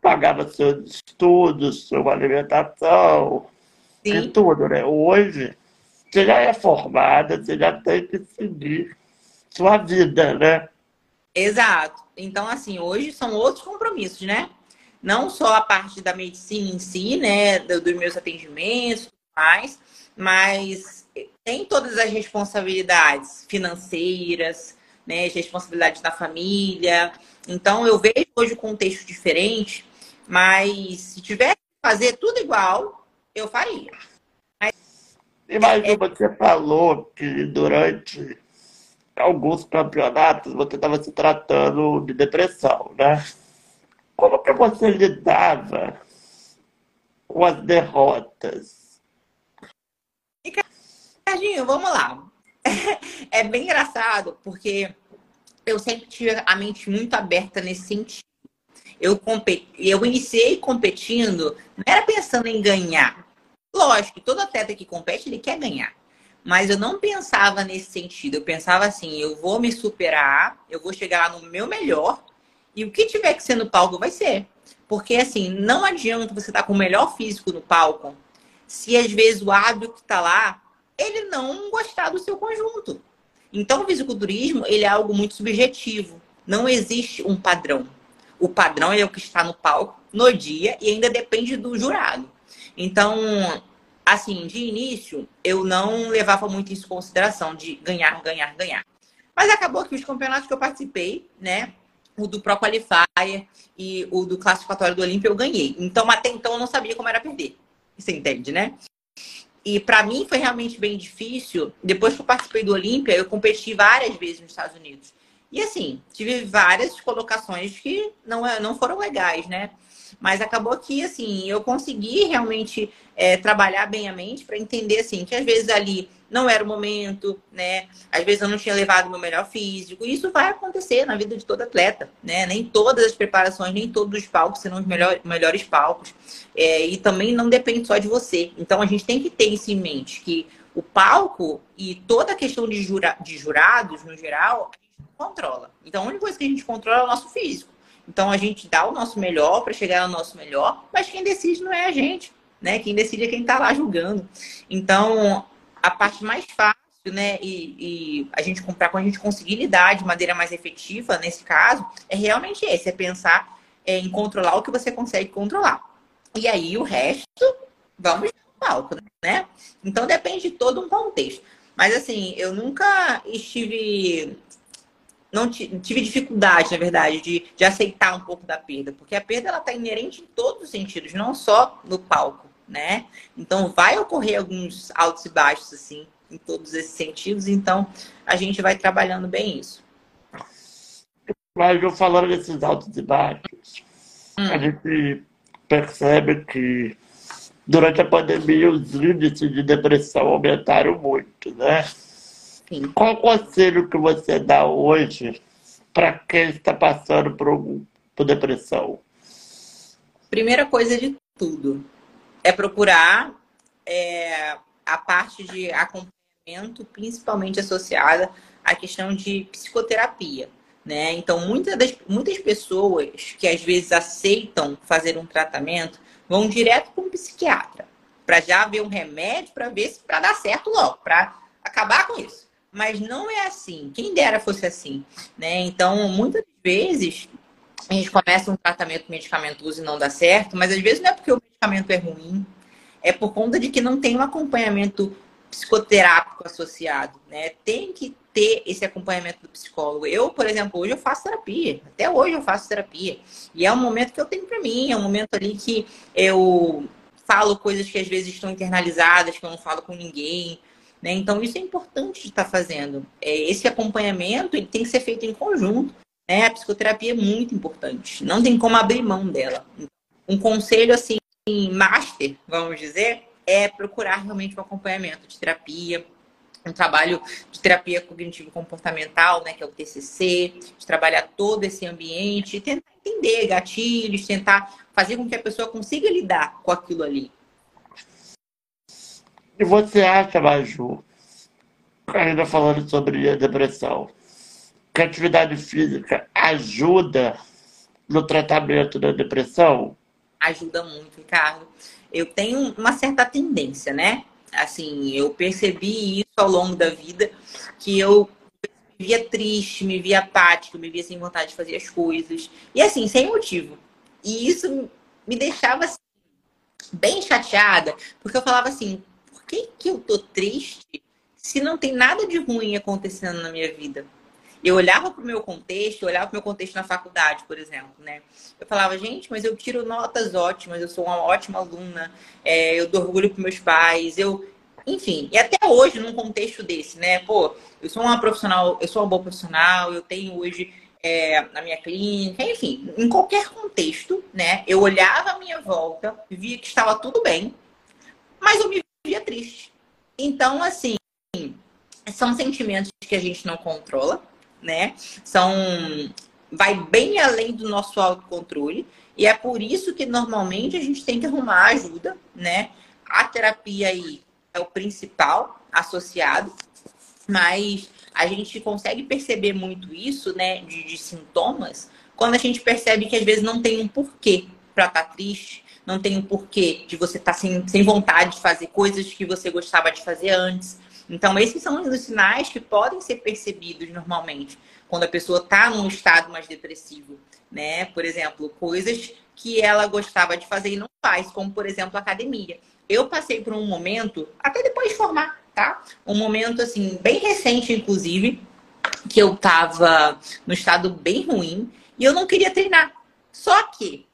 Pagava seus estudos, sua alimentação, Sim. de tudo, né? Hoje, você já é formada, você já tem que seguir sua vida, né? Exato. Então, assim, hoje são outros compromissos, né? Não só a parte da medicina em si, né? Dos meus atendimentos, mais, mas tem todas as responsabilidades financeiras, né? As responsabilidades da família. Então, eu vejo hoje o contexto diferente, mas se tiver que fazer tudo igual, eu faria. Mas, Imagina, é... você falou que durante alguns campeonatos você estava se tratando de depressão, né? Como que você lidava com as derrotas? Ricardinho, vamos lá. É bem engraçado, porque eu sempre tive a mente muito aberta nesse sentido. Eu, competi... eu iniciei competindo, não era pensando em ganhar, Lógico, todo atleta que compete, ele quer ganhar. Mas eu não pensava nesse sentido. Eu pensava assim, eu vou me superar, eu vou chegar lá no meu melhor, e o que tiver que ser no palco vai ser. Porque assim, não adianta você estar tá com o melhor físico no palco, se às vezes o hábito que está lá, ele não gostar do seu conjunto. Então, o fisiculturismo, ele é algo muito subjetivo. Não existe um padrão. O padrão é o que está no palco no dia e ainda depende do jurado. Então, assim, de início, eu não levava muito isso em consideração, de ganhar, ganhar, ganhar. Mas acabou que os campeonatos que eu participei, né? O do Pro Qualifier e o do classificatório do Olímpio eu ganhei. Então, até então, eu não sabia como era perder. Você entende, né? E para mim foi realmente bem difícil. Depois que eu participei do Olímpia, eu competi várias vezes nos Estados Unidos. E assim, tive várias colocações que não, é, não foram legais, né? Mas acabou que, assim, eu consegui realmente é, trabalhar bem a mente para entender, assim, que às vezes ali não era o momento, né? Às vezes eu não tinha levado meu melhor físico. Isso vai acontecer na vida de todo atleta, né? Nem todas as preparações, nem todos os palcos serão os melhor, melhores palcos. É, e também não depende só de você. Então a gente tem que ter isso em mente, que o palco e toda a questão de, jura, de jurados, no geral, a gente controla. Então a única coisa que a gente controla é o nosso físico. Então a gente dá o nosso melhor para chegar ao nosso melhor, mas quem decide não é a gente, né? Quem decide é quem está lá julgando. Então a parte mais fácil, né, e, e a gente comprar quando a gente conseguir lidar de maneira mais efetiva nesse caso, é realmente esse, é pensar é, em controlar o que você consegue controlar. E aí o resto, vamos no palco, né? Então depende de todo um contexto. Mas assim, eu nunca estive não tive dificuldade, na verdade, de, de aceitar um pouco da perda, porque a perda ela está inerente em todos os sentidos, não só no palco, né? Então vai ocorrer alguns altos e baixos assim, em todos esses sentidos, então a gente vai trabalhando bem isso. Mas eu falando desses altos e baixos, hum. a gente percebe que durante a pandemia os índices de depressão aumentaram muito, né? Sim. Qual o conselho que você dá hoje para quem está passando por, por depressão? Primeira coisa de tudo é procurar é, a parte de acompanhamento, principalmente associada à questão de psicoterapia. Né? Então, muitas, das, muitas pessoas que às vezes aceitam fazer um tratamento vão direto para um psiquiatra para já ver um remédio para ver se para dar certo logo, para acabar com isso mas não é assim. Quem dera fosse assim, né? Então, muitas vezes a gente começa um tratamento medicamentoso e não dá certo, mas às vezes não é porque o medicamento é ruim, é por conta de que não tem um acompanhamento psicoterápico associado, né? Tem que ter esse acompanhamento do psicólogo. Eu, por exemplo, hoje eu faço terapia. Até hoje eu faço terapia. E é um momento que eu tenho para mim, é um momento ali que eu falo coisas que às vezes estão internalizadas, que eu não falo com ninguém, né? Então, isso é importante de estar tá fazendo. É, esse acompanhamento ele tem que ser feito em conjunto. Né? A psicoterapia é muito importante. Não tem como abrir mão dela. Um conselho, assim, master, vamos dizer, é procurar realmente um acompanhamento de terapia, um trabalho de terapia cognitivo-comportamental, né, que é o TCC, de trabalhar todo esse ambiente, tentar entender gatilhos, tentar fazer com que a pessoa consiga lidar com aquilo ali. E você acha, Maju, ainda falando sobre a depressão, que a atividade física ajuda no tratamento da depressão? Ajuda muito, Ricardo. Eu tenho uma certa tendência, né? Assim, eu percebi isso ao longo da vida, que eu me via triste, me via apática, me via sem vontade de fazer as coisas. E assim, sem motivo. E isso me deixava assim, bem chateada, porque eu falava assim, que, que eu tô triste se não tem nada de ruim acontecendo na minha vida? Eu olhava para o meu contexto, eu olhava para o meu contexto na faculdade, por exemplo, né? Eu falava, gente, mas eu tiro notas ótimas, eu sou uma ótima aluna, é, eu dou orgulho para meus pais, eu, enfim, e até hoje num contexto desse, né? Pô, eu sou uma profissional, eu sou uma boa profissional, eu tenho hoje é, na minha clínica, enfim, em qualquer contexto, né? Eu olhava à minha volta, via que estava tudo bem, mas eu me dia triste. Então, assim, são sentimentos que a gente não controla, né? São vai bem além do nosso autocontrole e é por isso que normalmente a gente tem que arrumar ajuda, né? A terapia aí é o principal associado, mas a gente consegue perceber muito isso, né, de, de sintomas, quando a gente percebe que às vezes não tem um porquê para estar tá triste, não tem um porquê de você estar tá sem, sem vontade de fazer coisas que você gostava de fazer antes. Então, esses são os sinais que podem ser percebidos normalmente quando a pessoa está num estado mais depressivo, né? Por exemplo, coisas que ela gostava de fazer e não faz, como por exemplo academia. Eu passei por um momento, até depois de formar, tá? Um momento assim bem recente, inclusive, que eu tava no estado bem ruim e eu não queria treinar. Só que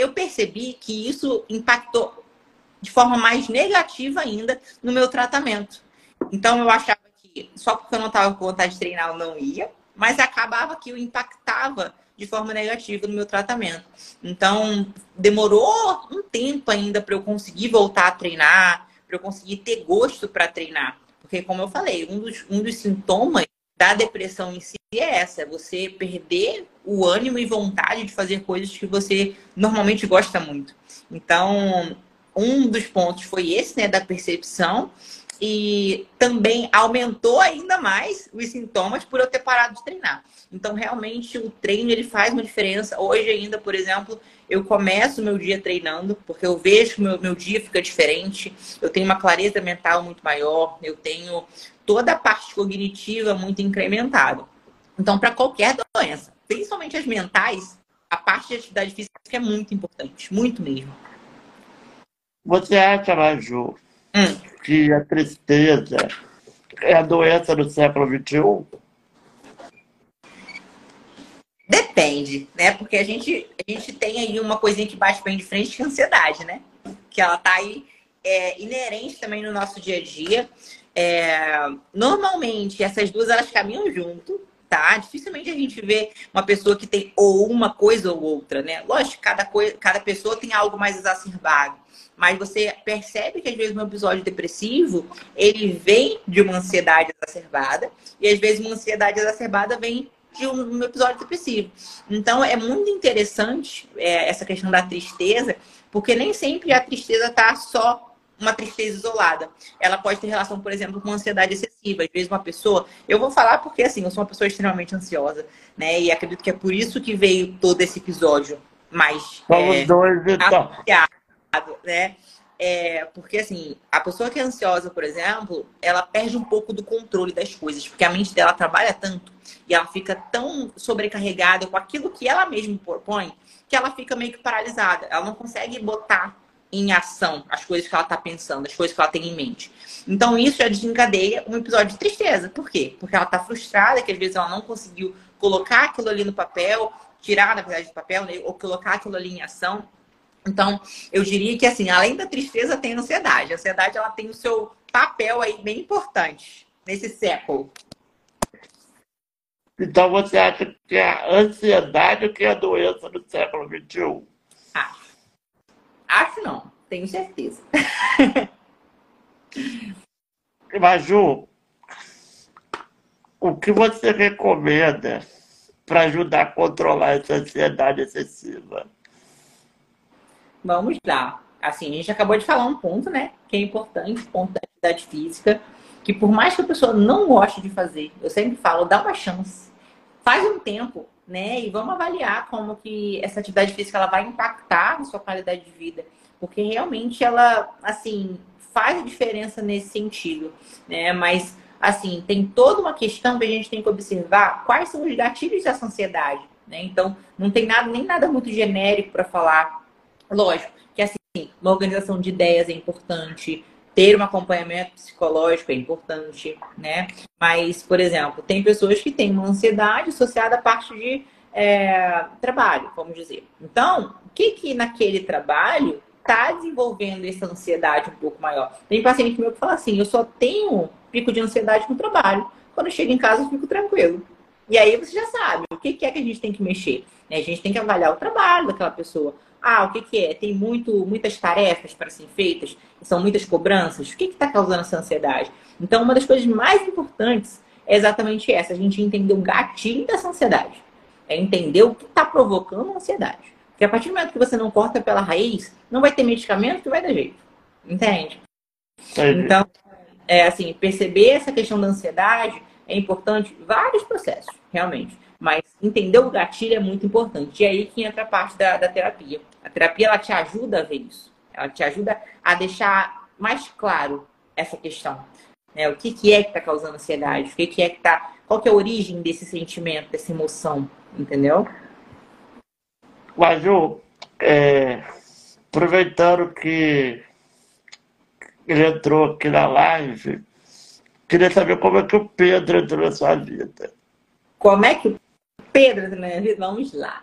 eu percebi que isso impactou de forma mais negativa ainda no meu tratamento. Então eu achava que só porque eu não estava com vontade de treinar eu não ia, mas acabava que o impactava de forma negativa no meu tratamento. Então, demorou um tempo ainda para eu conseguir voltar a treinar, para eu conseguir ter gosto para treinar. Porque, como eu falei, um dos, um dos sintomas da depressão em si é essa: é você perder o ânimo e vontade de fazer coisas que você normalmente gosta muito. Então, um dos pontos foi esse, né, da percepção e também aumentou ainda mais os sintomas por eu ter parado de treinar. Então, realmente, o treino ele faz uma diferença. Hoje ainda, por exemplo, eu começo meu dia treinando, porque eu vejo que meu, meu dia fica diferente, eu tenho uma clareza mental muito maior, eu tenho toda a parte cognitiva muito incrementada. Então, para qualquer doença, principalmente as mentais, a parte de atividade física é muito importante, muito mesmo. Você acha, Maju, hum. que a tristeza é a doença do século XXI? Depende, né? Porque a gente, a gente tem aí uma coisinha que bate bem de frente, que é a ansiedade, né? Que ela tá aí é, inerente também no nosso dia a dia. É, normalmente, essas duas elas caminham junto, tá? Dificilmente a gente vê uma pessoa que tem ou uma coisa ou outra, né? Lógico, cada, coisa, cada pessoa tem algo mais exacerbado. Mas você percebe que às vezes um episódio depressivo, ele vem de uma ansiedade exacerbada, e às vezes uma ansiedade exacerbada vem de um episódio depressivo. Então é muito interessante é, essa questão da tristeza, porque nem sempre a tristeza está só uma tristeza isolada. Ela pode ter relação, por exemplo, com ansiedade excessiva. Às vezes uma pessoa, eu vou falar porque assim, eu sou uma pessoa extremamente ansiosa, né? E acredito que é por isso que veio todo esse episódio mais Somos é, dois, então. né? É, porque assim, a pessoa que é ansiosa, por exemplo, ela perde um pouco do controle das coisas, porque a mente dela trabalha tanto e ela fica tão sobrecarregada com aquilo que ela mesma propõe que ela fica meio que paralisada. Ela não consegue botar em ação as coisas que ela está pensando, as coisas que ela tem em mente. Então, isso já desencadeia um episódio de tristeza. Por quê? Porque ela está frustrada, que às vezes ela não conseguiu colocar aquilo ali no papel, tirar, na verdade, do papel, né? ou colocar aquilo ali em ação. Então, eu diria que, assim, além da tristeza, tem a ansiedade. A ansiedade, ela tem o seu papel aí bem importante nesse século. Então, você acha que a ansiedade que é a doença do século XXI? Acho não, tenho certeza. Maju, o que você recomenda para ajudar a controlar essa ansiedade excessiva? Vamos lá. Assim, a gente acabou de falar um ponto, né? Que é importante, o ponto da atividade física, que por mais que a pessoa não goste de fazer, eu sempre falo, dá uma chance. Faz um tempo, né? E vamos avaliar como que essa atividade física ela vai impactar na sua qualidade de vida, porque realmente ela, assim, faz diferença nesse sentido, né? Mas assim, tem toda uma questão que a gente tem que observar quais são os gatilhos dessa ansiedade, né? Então, não tem nada nem nada muito genérico para falar. Lógico que assim, uma organização de ideias é importante, ter um acompanhamento psicológico é importante, né? Mas, por exemplo, tem pessoas que têm uma ansiedade associada à parte de é, trabalho, vamos dizer. Então, o que que naquele trabalho está desenvolvendo essa ansiedade um pouco maior? Tem paciente meu que fala assim, eu só tenho pico de ansiedade no trabalho. Quando eu chego em casa, eu fico tranquilo. E aí você já sabe o que, é que a gente tem que mexer. Né? A gente tem que avaliar o trabalho daquela pessoa. Ah, o que, que é? Tem muito, muitas tarefas para serem feitas, são muitas cobranças. O que está causando essa ansiedade? Então, uma das coisas mais importantes é exatamente essa: a gente entender o gatilho dessa ansiedade. É entender o que está provocando a ansiedade. Porque a partir do momento que você não corta pela raiz, não vai ter medicamento que vai dar jeito. Entende? Então, é assim, perceber essa questão da ansiedade é importante vários processos, realmente. Entender o gatilho é muito importante. E aí que entra a parte da, da terapia. A terapia ela te ajuda a ver isso. Ela te ajuda a deixar mais claro essa questão. Né? O que, que é que está causando ansiedade? O que, que é que está. Qual que é a origem desse sentimento, dessa emoção? Entendeu? Maju, é, aproveitando que ele entrou aqui na live, queria saber como é que o Pedro entrou na sua vida. Como é que o Pedro vida? Vamos lá.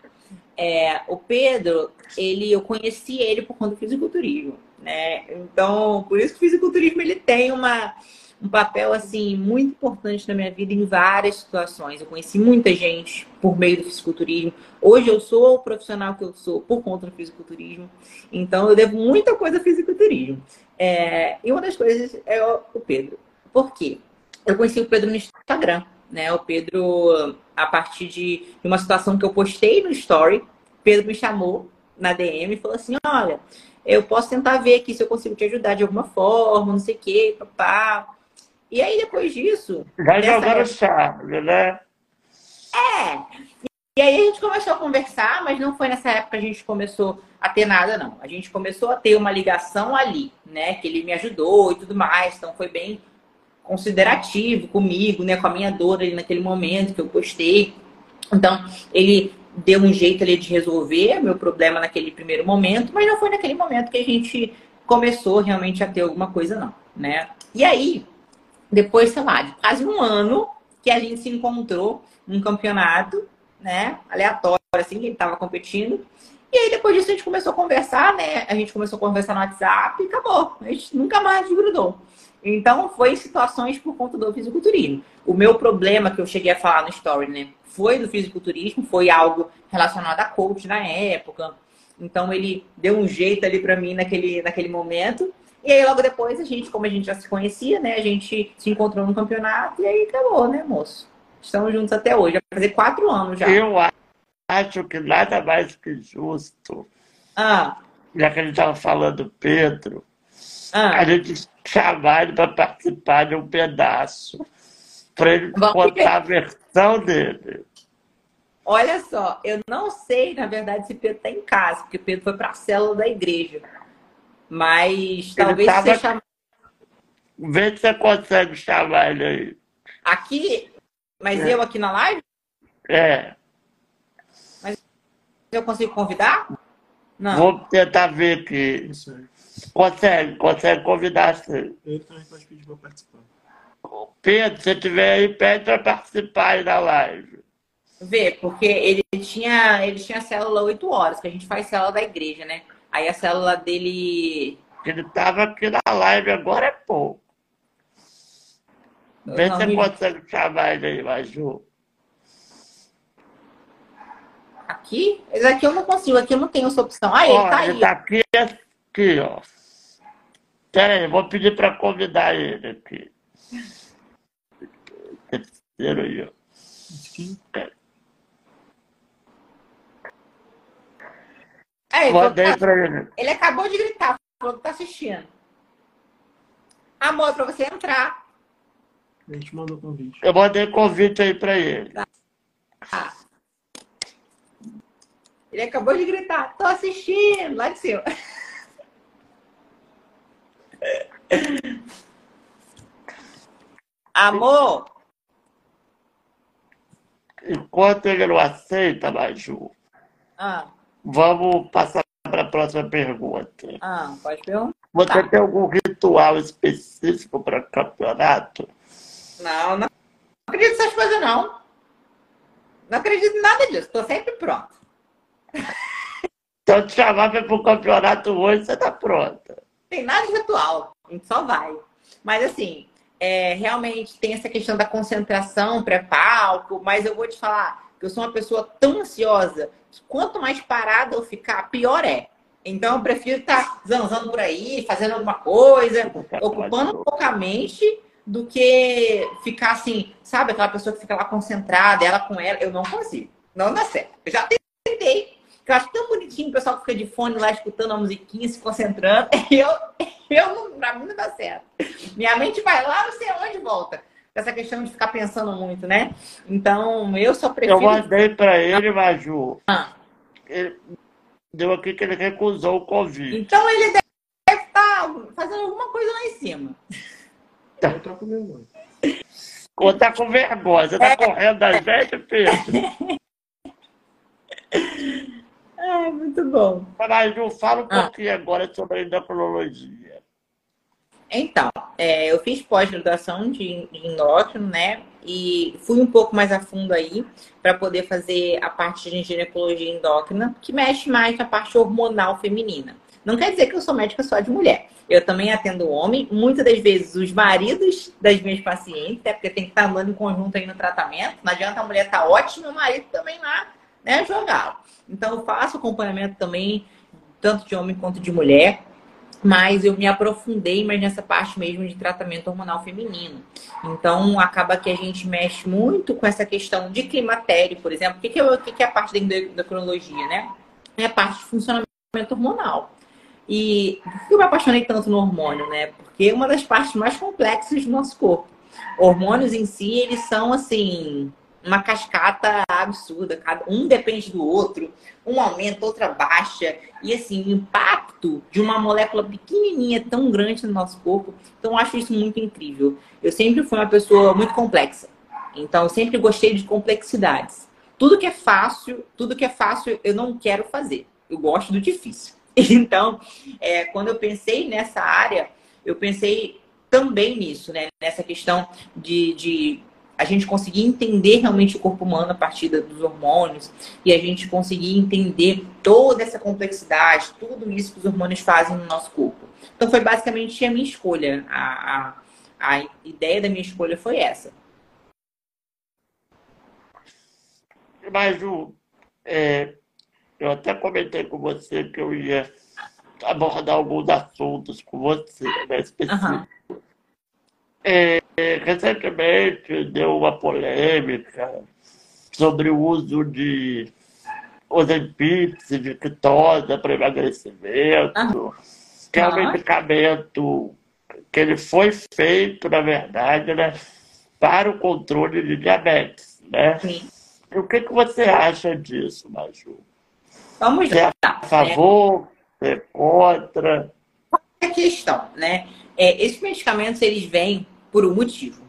É, o Pedro, ele, eu conheci ele por conta do fisiculturismo, né? Então, por isso que o fisiculturismo ele tem uma, um papel assim muito importante na minha vida em várias situações. Eu conheci muita gente por meio do fisiculturismo. Hoje eu sou o profissional que eu sou por conta do fisiculturismo. Então eu devo muita coisa ao fisiculturismo. É, e uma das coisas é o Pedro. Por quê? Eu conheci o Pedro no Instagram, né? O Pedro, a partir de uma situação que eu postei no Story, Pedro me chamou na DM e falou assim: olha, eu posso tentar ver aqui se eu consigo te ajudar de alguma forma, não sei o quê, papá. E aí, depois disso. Já jogaram chave, né? É. E aí a gente começou a conversar, mas não foi nessa época que a gente começou a ter nada, não. A gente começou a ter uma ligação ali, né? Que ele me ajudou e tudo mais. Então foi bem considerativo comigo, né? Com a minha dor ali naquele momento que eu postei. Então, ele deu um jeito ali de resolver meu problema naquele primeiro momento, mas não foi naquele momento que a gente começou realmente a ter alguma coisa, não, né? E aí, depois, sei lá, de quase um ano que a gente se encontrou num campeonato, né? Aleatório, assim, que ele tava competindo. E aí, depois disso, a gente começou a conversar, né? A gente começou a conversar no WhatsApp e acabou. A gente nunca mais desgrudou. Então, foi situações por conta do fisiculturismo. O meu problema que eu cheguei a falar no story, né? Foi do fisiculturismo, foi algo relacionado a coach na época. Então, ele deu um jeito ali para mim naquele, naquele momento. E aí, logo depois, a gente, como a gente já se conhecia, né? A gente se encontrou no campeonato e aí acabou, né, moço? Estamos juntos até hoje. Vai fazer quatro anos já. Eu acho que nada mais que justo. Ah. Já que a gente estava falando Pedro, ah. a gente chamar ele para participar de um pedaço. Para ele Vamos contar a versão dele. Olha só, eu não sei, na verdade, se Pedro está em casa, porque Pedro foi para a célula da igreja. Mas talvez tava... você chame... Vê se você consegue chamar ele aí. Aqui? Mas é. eu aqui na live? É. Mas eu consigo convidar? Não. Vou tentar ver aqui. Isso aí. Consegue, consegue convidar sim. Ele também pode pedir para participar. Pedro, se tiver aí, pede para participar aí da live. Vê, porque ele tinha, ele tinha célula 8 horas, que a gente faz célula da igreja, né? Aí a célula dele. Ele tava aqui na live agora é pouco. Vê se você me... consegue chamar ele aí, Maju. Aqui? Esse aqui eu não consigo, aqui eu não tenho essa opção. Ah, ele tá aí. Ele tá aqui, ó. Pera aí, vou pedir para convidar ele aqui. Terceiro aí, ó. É, Mandei tá... pra ele. Ele acabou de gritar, falou que tá assistindo. Amor, para você entrar. A gente mandou convite. Eu mandei convite aí para ele. Tá. Ah. Ele acabou de gritar, tô assistindo, lá de cima. Amor! Enquanto ele não aceita, Maju, ah. vamos passar para a próxima pergunta. Ah, pode perguntar. Você tem algum ritual específico para campeonato? Não, não acredito nessas coisas, não. Não acredito em nada disso. Estou sempre pronta. Se eu te chamar para o campeonato hoje, você está pronta tem nada de ritual, a gente só vai. Mas assim, é, realmente tem essa questão da concentração pré-palco, mas eu vou te falar que eu sou uma pessoa tão ansiosa que quanto mais parada eu ficar, pior é. Então eu prefiro estar zanzando por aí, fazendo alguma coisa, ocupando pouca mente do que ficar assim, sabe? Aquela pessoa que fica lá concentrada, ela com ela, eu não consigo. Não dá certo. Eu já tentei, eu acho tão bonitinho o pessoal que fica de fone lá escutando a musiquinha, se concentrando. Eu, eu não, pra mim não dá certo. Minha mente vai lá, não sei onde volta. Essa questão de ficar pensando muito, né? Então, eu só prefiro. Eu mandei pra ele, Maju. Ah. Ele deu aqui que ele recusou o Covid. Então, ele deve estar fazendo alguma coisa lá em cima. Tá. Eu tô com vergonha. Ou tá com vergonha. Você tá é. correndo da gente, Pedro? Ai, muito bom. Maju, fala um ah. pouquinho agora sobre a endocrinologia. Então, é, eu fiz pós-graduação de, de endócrino, né? E fui um pouco mais a fundo aí para poder fazer a parte de ginecologia endócrina, que mexe mais na parte hormonal feminina. Não quer dizer que eu sou médica só de mulher. Eu também atendo homem, muitas das vezes os maridos das minhas pacientes, é porque tem que estar andando em conjunto aí no tratamento. Não adianta a mulher estar tá ótima e o marido também lá, né, jogar. Então eu faço acompanhamento também, tanto de homem quanto de mulher mas eu me aprofundei mais nessa parte mesmo de tratamento hormonal feminino. Então, acaba que a gente mexe muito com essa questão de climatério, por exemplo. O que, que, é, o que, é a parte da endocrinologia, né? É a parte de funcionamento hormonal. E por que eu me apaixonei tanto no hormônio, né? Porque é uma das partes mais complexas do nosso corpo. Hormônios em si, eles são assim, uma cascata absurda, cada um depende do outro, um aumenta, outra baixa, e assim, o impacto de uma molécula pequenininha tão grande no nosso corpo, então acho isso muito incrível. Eu sempre fui uma pessoa muito complexa, então eu sempre gostei de complexidades. Tudo que é fácil, tudo que é fácil eu não quero fazer, eu gosto do difícil. Então, é, quando eu pensei nessa área, eu pensei também nisso, né? Nessa questão de, de a gente conseguir entender realmente o corpo humano a partir dos hormônios e a gente conseguir entender toda essa complexidade, tudo isso que os hormônios fazem no nosso corpo. Então foi basicamente a minha escolha. A, a, a ideia da minha escolha foi essa. Mas o, é, eu até comentei com você que eu ia abordar alguns assuntos com você, né, específicos. Uhum. É, recentemente deu uma polêmica sobre o uso de Ozempic, de quitose para emagrecimento, ah. que é um medicamento que ele foi feito, na verdade, né, para o controle de diabetes, né? Sim. E o que, que você acha disso, Maju? Vamos ver. é a favor, né? é contra? Qual é a questão, né? É, esses medicamentos, eles vêm por um motivo.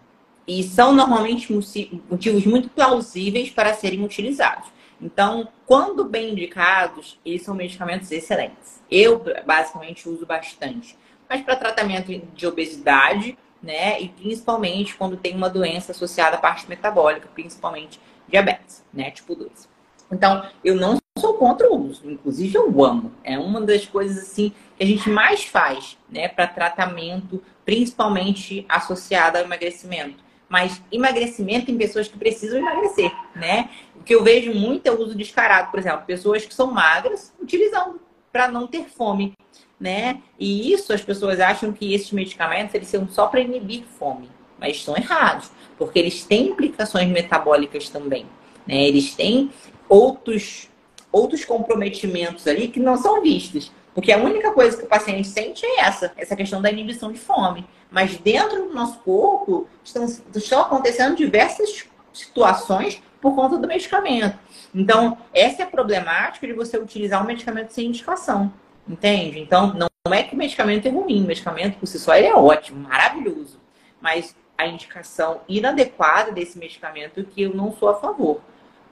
E são normalmente motivos muito plausíveis para serem utilizados. Então, quando bem indicados, eles são medicamentos excelentes. Eu, basicamente, uso bastante. Mas para tratamento de obesidade, né? E principalmente quando tem uma doença associada à parte metabólica, principalmente diabetes, né? Tipo 2. Então, eu não sou contra o uso, inclusive eu amo. É uma das coisas assim que a gente mais faz, né, para tratamento, principalmente associado ao emagrecimento. Mas emagrecimento em pessoas que precisam emagrecer, né? O que eu vejo muito é o uso descarado, por exemplo, pessoas que são magras utilizando para não ter fome, né? E isso as pessoas acham que esses medicamentos eles são só para inibir fome, mas estão errados, porque eles têm implicações metabólicas também, né? Eles têm outros outros comprometimentos ali que não são vistos. Porque a única coisa que o paciente sente é essa, essa questão da inibição de fome. Mas dentro do nosso corpo estão, estão acontecendo diversas situações por conta do medicamento. Então, essa é a problemática de você utilizar um medicamento sem indicação. Entende? Então, não é que o medicamento é ruim, o medicamento por si só é ótimo, maravilhoso. Mas a indicação inadequada desse medicamento que eu não sou a favor.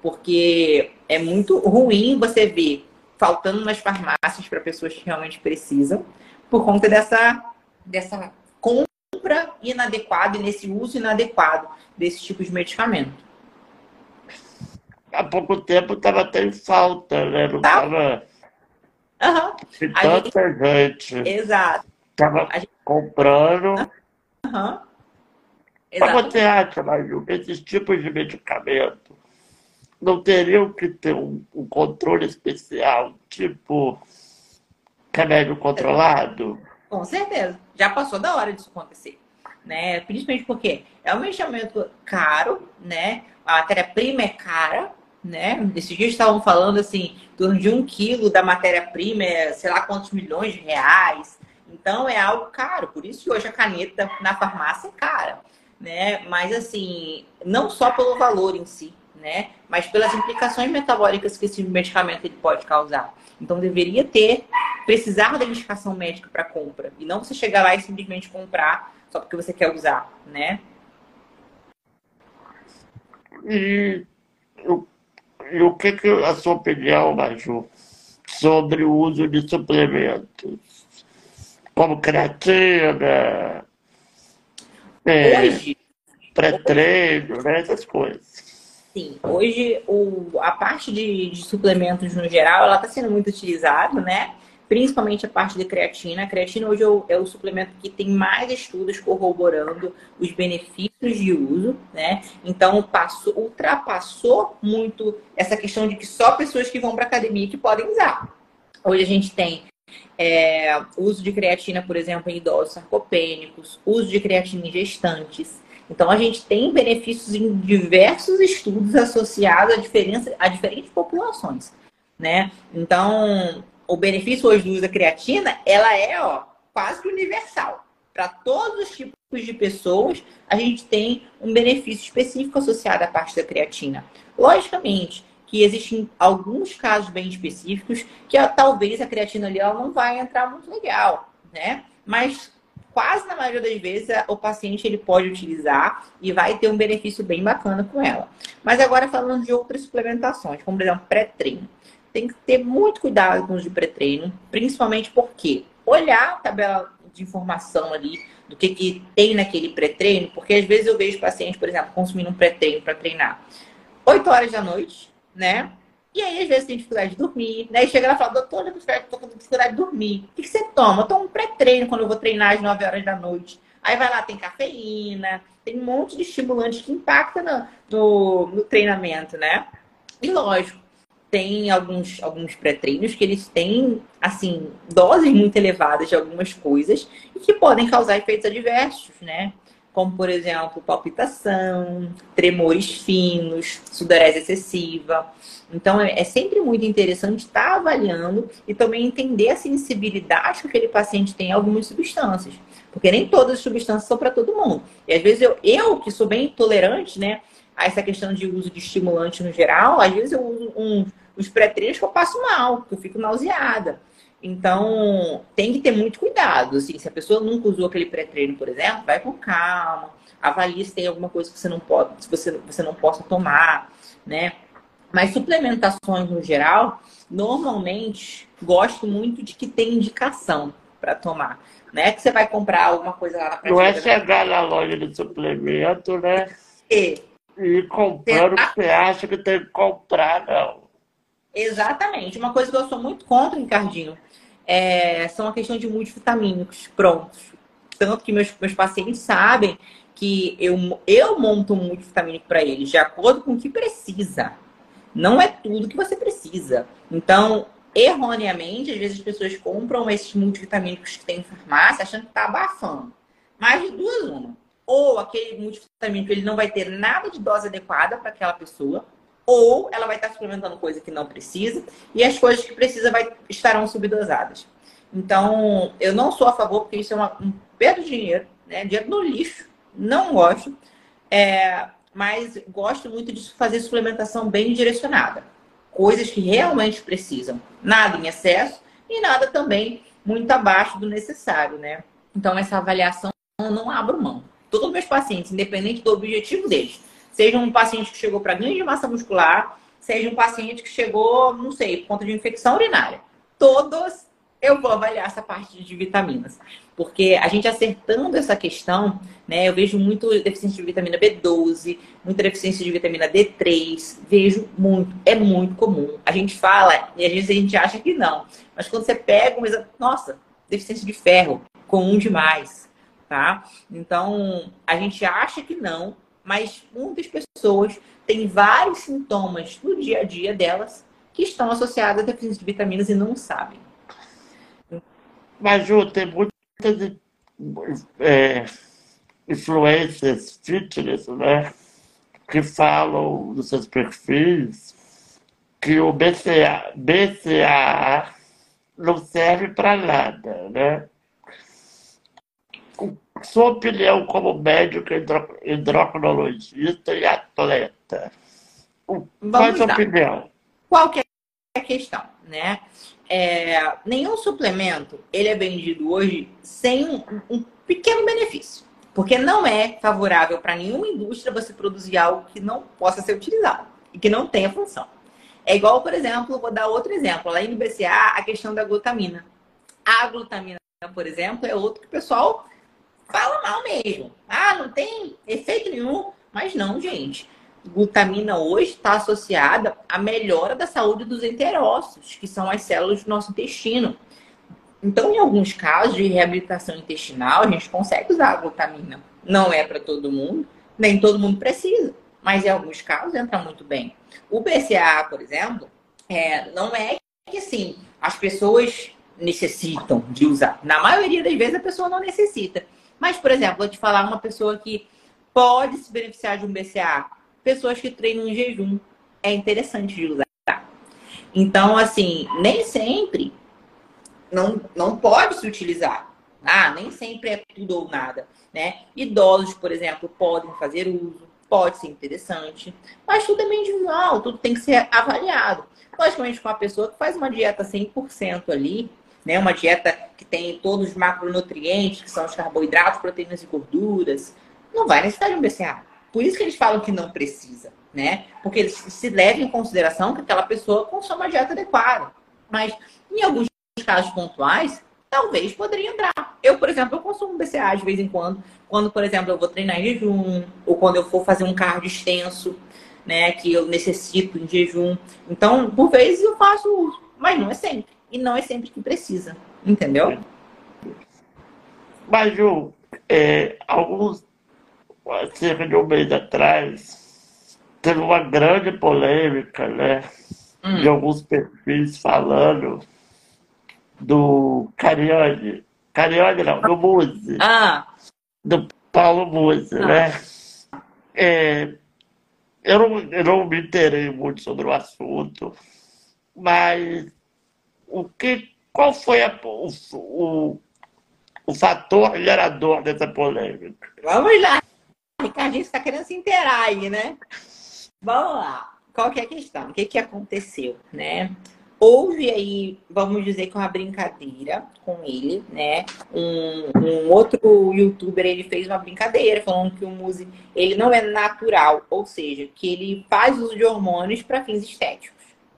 Porque é muito ruim você ver faltando nas farmácias para pessoas que realmente precisam, por conta dessa, dessa compra inadequada e nesse uso inadequado desse tipo de medicamento. Há pouco tempo estava até em falta, né? Não estava. Tá? Uhum. Tanta gente. gente. Exato. Estava gente... comprando. Uhum. Mas você acha, Maju, esses tipos de medicamento não teriam que ter um, um controle especial, tipo remédio controlado? Com certeza. Já passou da hora disso acontecer. Né? Principalmente porque é um medicamento caro, né? A matéria-prima é cara, né? Esses dias estavam falando assim, torno de um quilo da matéria-prima é sei lá quantos milhões de reais. Então é algo caro. Por isso que hoje a caneta na farmácia é cara, né? Mas assim, não só pelo valor em si, né? Mas pelas implicações metabólicas que esse medicamento ele pode causar. Então deveria ter, precisar da indicação médica para compra e não você chegar lá e simplesmente comprar só porque você quer usar, né? E, e o que, que a sua opinião, Maju, sobre o uso de suplementos? Como creatina, é, pré-treino, né, essas coisas. Sim, hoje o, a parte de, de suplementos no geral, ela está sendo muito utilizada, né? principalmente a parte de creatina. A creatina hoje é o, é o, suplemento que tem mais estudos corroborando os benefícios de uso, né? Então, passou, ultrapassou muito essa questão de que só pessoas que vão para academia que podem usar. Hoje a gente tem é, uso de creatina, por exemplo, em idosos sarcopênicos, uso de creatina em gestantes. Então, a gente tem benefícios em diversos estudos associados a, diferença, a diferentes populações, né? Então, o benefício hoje do uso da creatina, ela é ó, quase universal. Para todos os tipos de pessoas, a gente tem um benefício específico associado à parte da creatina. Logicamente que existem alguns casos bem específicos que talvez a creatina ali ela não vai entrar muito legal, né? Mas quase na maioria das vezes o paciente ele pode utilizar e vai ter um benefício bem bacana com ela. Mas agora falando de outras suplementações, como por exemplo pré-treino tem que ter muito cuidado com os de pré-treino, principalmente porque olhar a tabela de informação ali do que, que tem naquele pré-treino, porque às vezes eu vejo pacientes, por exemplo, consumindo um pré-treino para treinar 8 horas da noite, né? E aí, às vezes, tem dificuldade de dormir, né? E chega lá e fala, doutor, eu tô com dificuldade de dormir. O que, você toma? Eu tomo um pré-treino quando eu vou treinar às 9 horas da noite. Aí vai lá, tem cafeína, tem um monte de estimulantes que impactam no, no, no treinamento, né? E lógico, tem alguns, alguns pré-treinos que eles têm, assim, doses muito elevadas de algumas coisas e que podem causar efeitos adversos, né? Como, por exemplo, palpitação, tremores finos, sudorese excessiva. Então, é, é sempre muito interessante estar avaliando e também entender a sensibilidade que aquele paciente tem a algumas substâncias. Porque nem todas as substâncias são para todo mundo. E às vezes eu, eu que sou bem intolerante, né? a essa questão de uso de estimulante no geral, às vezes eu uso um, uns pré-treinos que eu passo mal, que eu fico nauseada. Então, tem que ter muito cuidado. Assim, se a pessoa nunca usou aquele pré-treino, por exemplo, vai com calma, avalie se tem alguma coisa que você não pode, se você, você não possa tomar, né? Mas suplementações no geral, normalmente gosto muito de que tem indicação para tomar. Não é que você vai comprar alguma coisa lá na Não é chegar na loja de suplemento, né? E e comprar o que você acha que tem que comprar, não. Exatamente. Uma coisa que eu sou muito contra, Ricardinho, é, são a questão de multivitamínicos prontos. Tanto que meus, meus pacientes sabem que eu, eu monto um multivitamínico para eles de acordo com o que precisa. Não é tudo que você precisa. Então, erroneamente, às vezes as pessoas compram esses multivitamínicos que tem em farmácia achando que está abafando. Mais de duas, uma ou aquele multivitamínico ele não vai ter nada de dose adequada para aquela pessoa, ou ela vai estar suplementando coisa que não precisa, e as coisas que precisa vai, estarão subdosadas. Então, eu não sou a favor, porque isso é uma, um perda de dinheiro, né? Dinheiro no lixo, não gosto. É, mas gosto muito de fazer suplementação bem direcionada. Coisas que realmente precisam. Nada em excesso e nada também muito abaixo do necessário, né? Então, essa avaliação eu não abro mão todos os meus pacientes, independente do objetivo deles. Seja um paciente que chegou para ganho de massa muscular, seja um paciente que chegou, não sei, por conta de infecção urinária. Todos eu vou avaliar essa parte de vitaminas. Porque a gente acertando essa questão, né? Eu vejo muito deficiência de vitamina B12, muita deficiência de vitamina D3, vejo muito, é muito comum. A gente fala e às vezes a gente acha que não. Mas quando você pega um nossa, deficiência de ferro, comum demais tá? Então, a gente acha que não, mas muitas pessoas têm vários sintomas no dia a dia delas que estão associados à deficiência de vitaminas e não sabem. Mas, Ju, tem muitas é, influências fitness, né? Que falam nos seus perfis que o BCA, BCAA não serve para nada, né? Sua opinião como médico, hidrocrinologista e atleta. Qual é a sua opinião? Qual que é a questão, né? É, nenhum suplemento ele é vendido hoje sem um, um pequeno benefício, porque não é favorável para nenhuma indústria você produzir algo que não possa ser utilizado e que não tenha função. É igual, por exemplo, vou dar outro exemplo, além do BCA, a questão da glutamina. A glutamina, por exemplo, é outro que o pessoal fala mal mesmo. Ah, não tem efeito nenhum. Mas não, gente. Glutamina hoje está associada à melhora da saúde dos enterócitos, que são as células do nosso intestino. Então, em alguns casos de reabilitação intestinal, a gente consegue usar a glutamina. Não é para todo mundo, nem todo mundo precisa, mas em alguns casos entra muito bem. O BCA, por exemplo, é, não é que assim, as pessoas necessitam de usar. Na maioria das vezes a pessoa não necessita. Mas, por exemplo, vou te falar uma pessoa que pode se beneficiar de um BCA. Pessoas que treinam em jejum. É interessante de usar. Então, assim, nem sempre não, não pode se utilizar. Ah, nem sempre é tudo ou nada, né? Idosos, por exemplo, podem fazer uso, pode ser interessante, mas tudo é meio individual, tudo tem que ser avaliado. Logicamente, com a pessoa que faz uma dieta 100% ali, né? Uma dieta que tem todos os macronutrientes, que são os carboidratos, proteínas e gorduras, não vai necessitar de um BCA. Por isso que eles falam que não precisa, né? Porque eles se levam em consideração que aquela pessoa consome uma dieta adequada. Mas em alguns casos pontuais, talvez poderia entrar. Eu, por exemplo, eu consumo BCA de vez em quando, quando, por exemplo, eu vou treinar em jejum, ou quando eu for fazer um cardio extenso, né, que eu necessito em jejum. Então, por vezes eu faço uso, mas não é sempre. E não é sempre que precisa, entendeu? Mas, Ju, é, alguns, cerca de um mês atrás, teve uma grande polêmica, né? Hum. De alguns perfis falando do Cariani. Cariani não, do Muzi. Ah, Do Paulo Muzi, Ah. né? É, eu, não, eu não me interei muito sobre o assunto, mas o que, qual foi a- o, o, o fator gerador dessa polêmica? vamos lá. Ricardinho está querendo se inteirar aí, né? Vamos lá. Qual que é a questão? O que, que aconteceu, né? Houve aí, vamos dizer que uma brincadeira com ele, né? Um, um outro youtuber, ele fez uma brincadeira falando que o Muzi, ele não é natural, ou seja, que ele faz uso de hormônios para fins estéticos,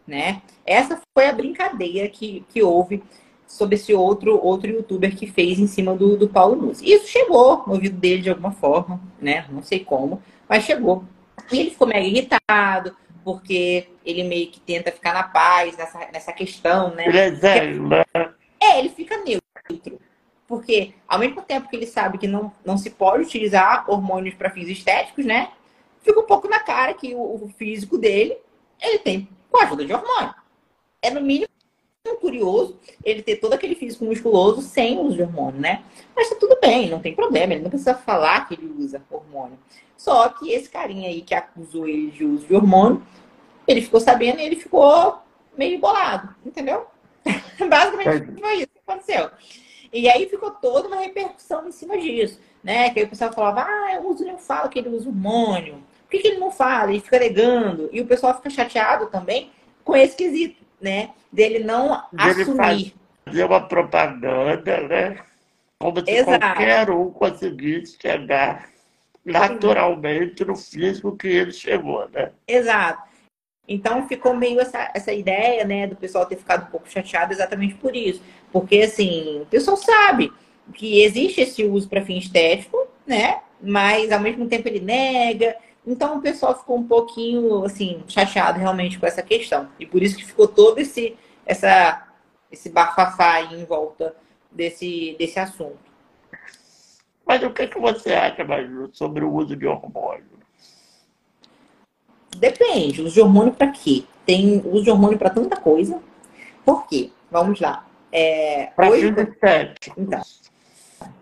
né? Essa foi a brincadeira que, que houve sobre esse outro, outro youtuber que fez em cima do, do Paulo Muzi. Isso chegou no ouvido dele de alguma forma, né? Não sei como, mas chegou. E ele ficou mega irritado, porque ele meio que tenta ficar na paz nessa, nessa questão, né? Ele é né? É, ele fica neutro. Porque, ao mesmo tempo que ele sabe que não, não se pode utilizar hormônios para fins estéticos, né? Fica um pouco na cara que o, o físico dele, ele tem com a ajuda de hormônio. É, no mínimo, curioso ele ter todo aquele físico musculoso sem uso de hormônio, né? Mas tá tudo bem, não tem problema. Ele não precisa falar que ele usa hormônio. Só que esse carinha aí que acusou ele de uso de hormônio, ele ficou sabendo e ele ficou meio bolado, entendeu? Basicamente foi isso que aconteceu. E aí ficou toda uma repercussão em cima disso, né? Que aí o pessoal falava, ah, o uso não fala que ele usa hormônio. Por que, que ele não fala? Ele fica negando. E o pessoal fica chateado também com esse quesito, né? Dele não Dele assumir. Fazer uma propaganda, né? Como se Exato. qualquer um conseguisse chegar naturalmente no físico que ele chegou, né? Exato. Então ficou meio essa, essa ideia, né, do pessoal ter ficado um pouco chateado exatamente por isso. Porque, assim, o pessoal sabe que existe esse uso para fim estético, né? Mas ao mesmo tempo ele nega. Então o pessoal ficou um pouquinho, assim, chateado realmente com essa questão. E por isso que ficou todo esse, essa, esse bafafá aí em volta desse, desse assunto. Mas o que, que você acha, Maju, sobre o uso de hormônio? Depende, uso de hormônio para quê? Tem uso de hormônio para tanta coisa. Por quê? Vamos lá. É, Para hoje, fins estéticos. Então.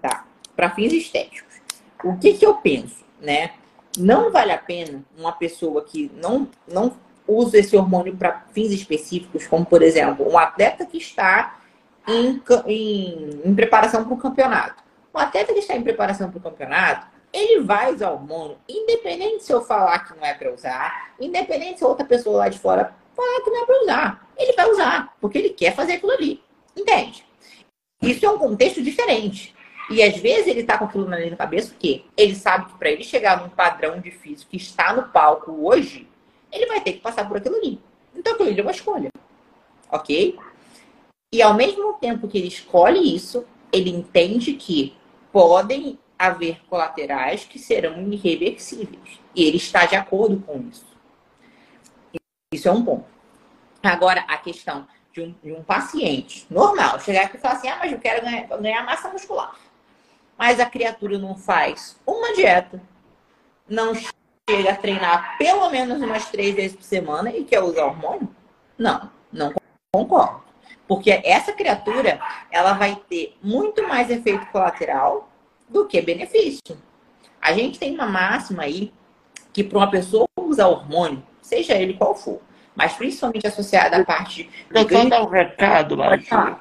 tá, para fins estéticos. O que que eu penso, né? Não vale a pena uma pessoa que não não usa esse hormônio para fins específicos, como por exemplo, um atleta que está em, em, em preparação para o campeonato. Um atleta que está em preparação para o campeonato, ele vai usar hormônio, independente se eu falar que não é para usar, independente se outra pessoa lá de fora falar que não é para usar. Ele vai usar, porque ele quer fazer aquilo ali. Entende? Isso é um contexto diferente. E às vezes ele tá com aquilo na cabeça, o quê? Ele sabe que para ele chegar num padrão de físico que está no palco hoje, ele vai ter que passar por aquilo ali. Então aquilo ali é uma escolha. Ok? E ao mesmo tempo que ele escolhe isso, ele entende que podem haver colaterais que serão irreversíveis. E ele está de acordo com isso. Isso é um ponto. Agora, a questão de um, de um paciente normal chegar aqui e falar assim: ah, mas eu quero ganhar, ganhar massa muscular. Mas a criatura não faz uma dieta, não chega a treinar pelo menos umas três vezes por semana e quer usar hormônio? Não, não concordo. Porque essa criatura, ela vai ter muito mais efeito colateral do que benefício. A gente tem uma máxima aí que para uma pessoa usar hormônio, seja ele qual for, mas principalmente associada à parte. Eu só dar um recado, Maju.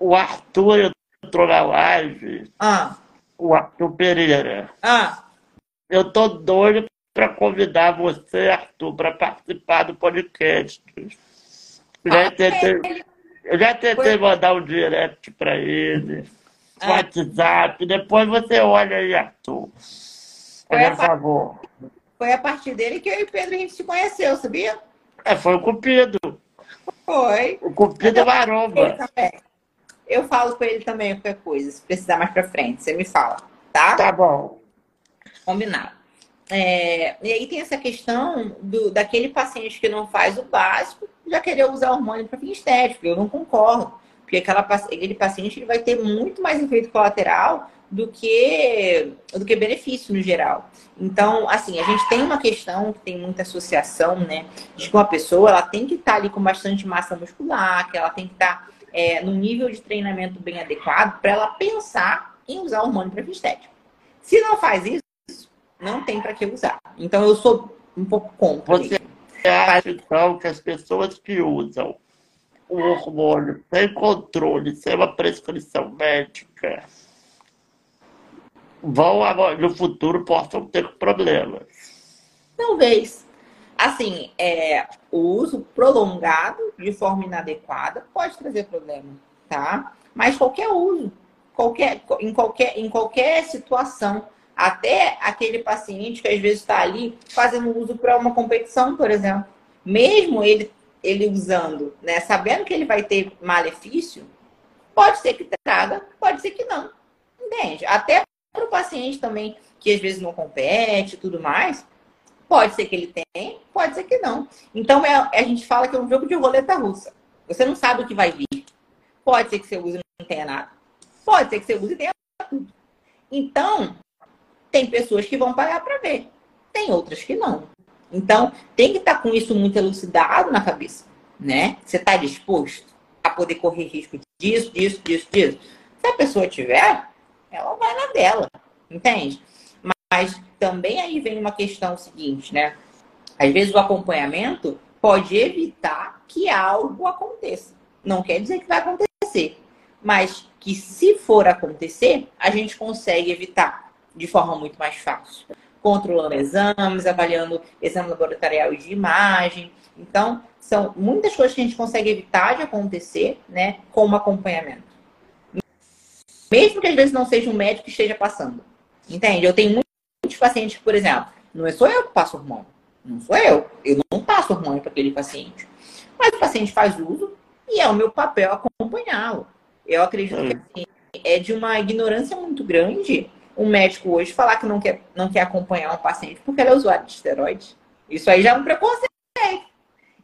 O Arthur entrou na live. Ah. O Arthur Pereira. Ah. Eu tô doido para convidar você, Arthur, para participar do podcast. Já ah, tentei, eu já tentei mandar um direct para ele, ah. WhatsApp. Depois você olha aí, Arthur. Por favor. Foi a partir dele que eu e o Pedro a gente se conheceu, sabia? É, foi o Cupido. Foi. O Cupido é maromba. Eu falo com ele também qualquer coisa, se precisar mais pra frente, você me fala, tá? Tá bom. Combinado. É, e aí tem essa questão do, daquele paciente que não faz o básico já querer usar hormônio para fim estético. Eu não concordo. Porque aquela, aquele paciente ele vai ter muito mais efeito colateral do que, do que benefício no geral. Então, assim, a gente tem uma questão que tem muita associação, né? De que uma pessoa ela tem que estar tá ali com bastante massa muscular, que ela tem que estar tá, é, no nível de treinamento bem adequado para ela pensar em usar hormônio para estético. Se não faz isso, não tem para que usar. Então, eu sou um pouco contra. Você acha, então, que as pessoas que usam o hormônio sem controle, sem uma prescrição médica, vão no futuro possam ter problemas. Talvez. Assim, é, o uso prolongado de forma inadequada pode trazer problema, tá? Mas qualquer uso, qualquer, em, qualquer, em qualquer situação, até aquele paciente que às vezes está ali fazendo uso para uma competição, por exemplo, mesmo ele, ele usando, né, sabendo que ele vai ter malefício, pode ser que traga, pode ser que não. Entende? Até para o paciente também, que às vezes não compete tudo mais, pode ser que ele tenha, pode ser que não. Então, é, a gente fala que é um jogo de roleta russa. Você não sabe o que vai vir. Pode ser que você use e não tenha nada. Pode ser que você use e tenha tudo. Então, tem pessoas que vão pagar para ver. Tem outras que não. Então, tem que estar tá com isso muito elucidado na cabeça, né? Você está disposto a poder correr risco disso, disso, disso, disso. Se a pessoa tiver, ela vai na dela, entende? Mas também aí vem uma questão seguinte, né? Às vezes o acompanhamento pode evitar que algo aconteça. Não quer dizer que vai acontecer, mas que se for acontecer, a gente consegue evitar de forma muito mais fácil. Controlando exames, avaliando exame laboratorial de imagem. Então, são muitas coisas que a gente consegue evitar de acontecer, né, com o acompanhamento. Mesmo que às vezes não seja um médico que esteja passando. Entende? Eu tenho muitos pacientes por exemplo, não sou eu que passo hormônio. Não sou eu. Eu não passo hormônio para aquele paciente. Mas o paciente faz uso e é o meu papel acompanhá-lo. Eu acredito que assim, é de uma ignorância muito grande um médico hoje falar que não quer, não quer acompanhar um paciente porque ele é usuário de esteroide. Isso aí já é um preconceito.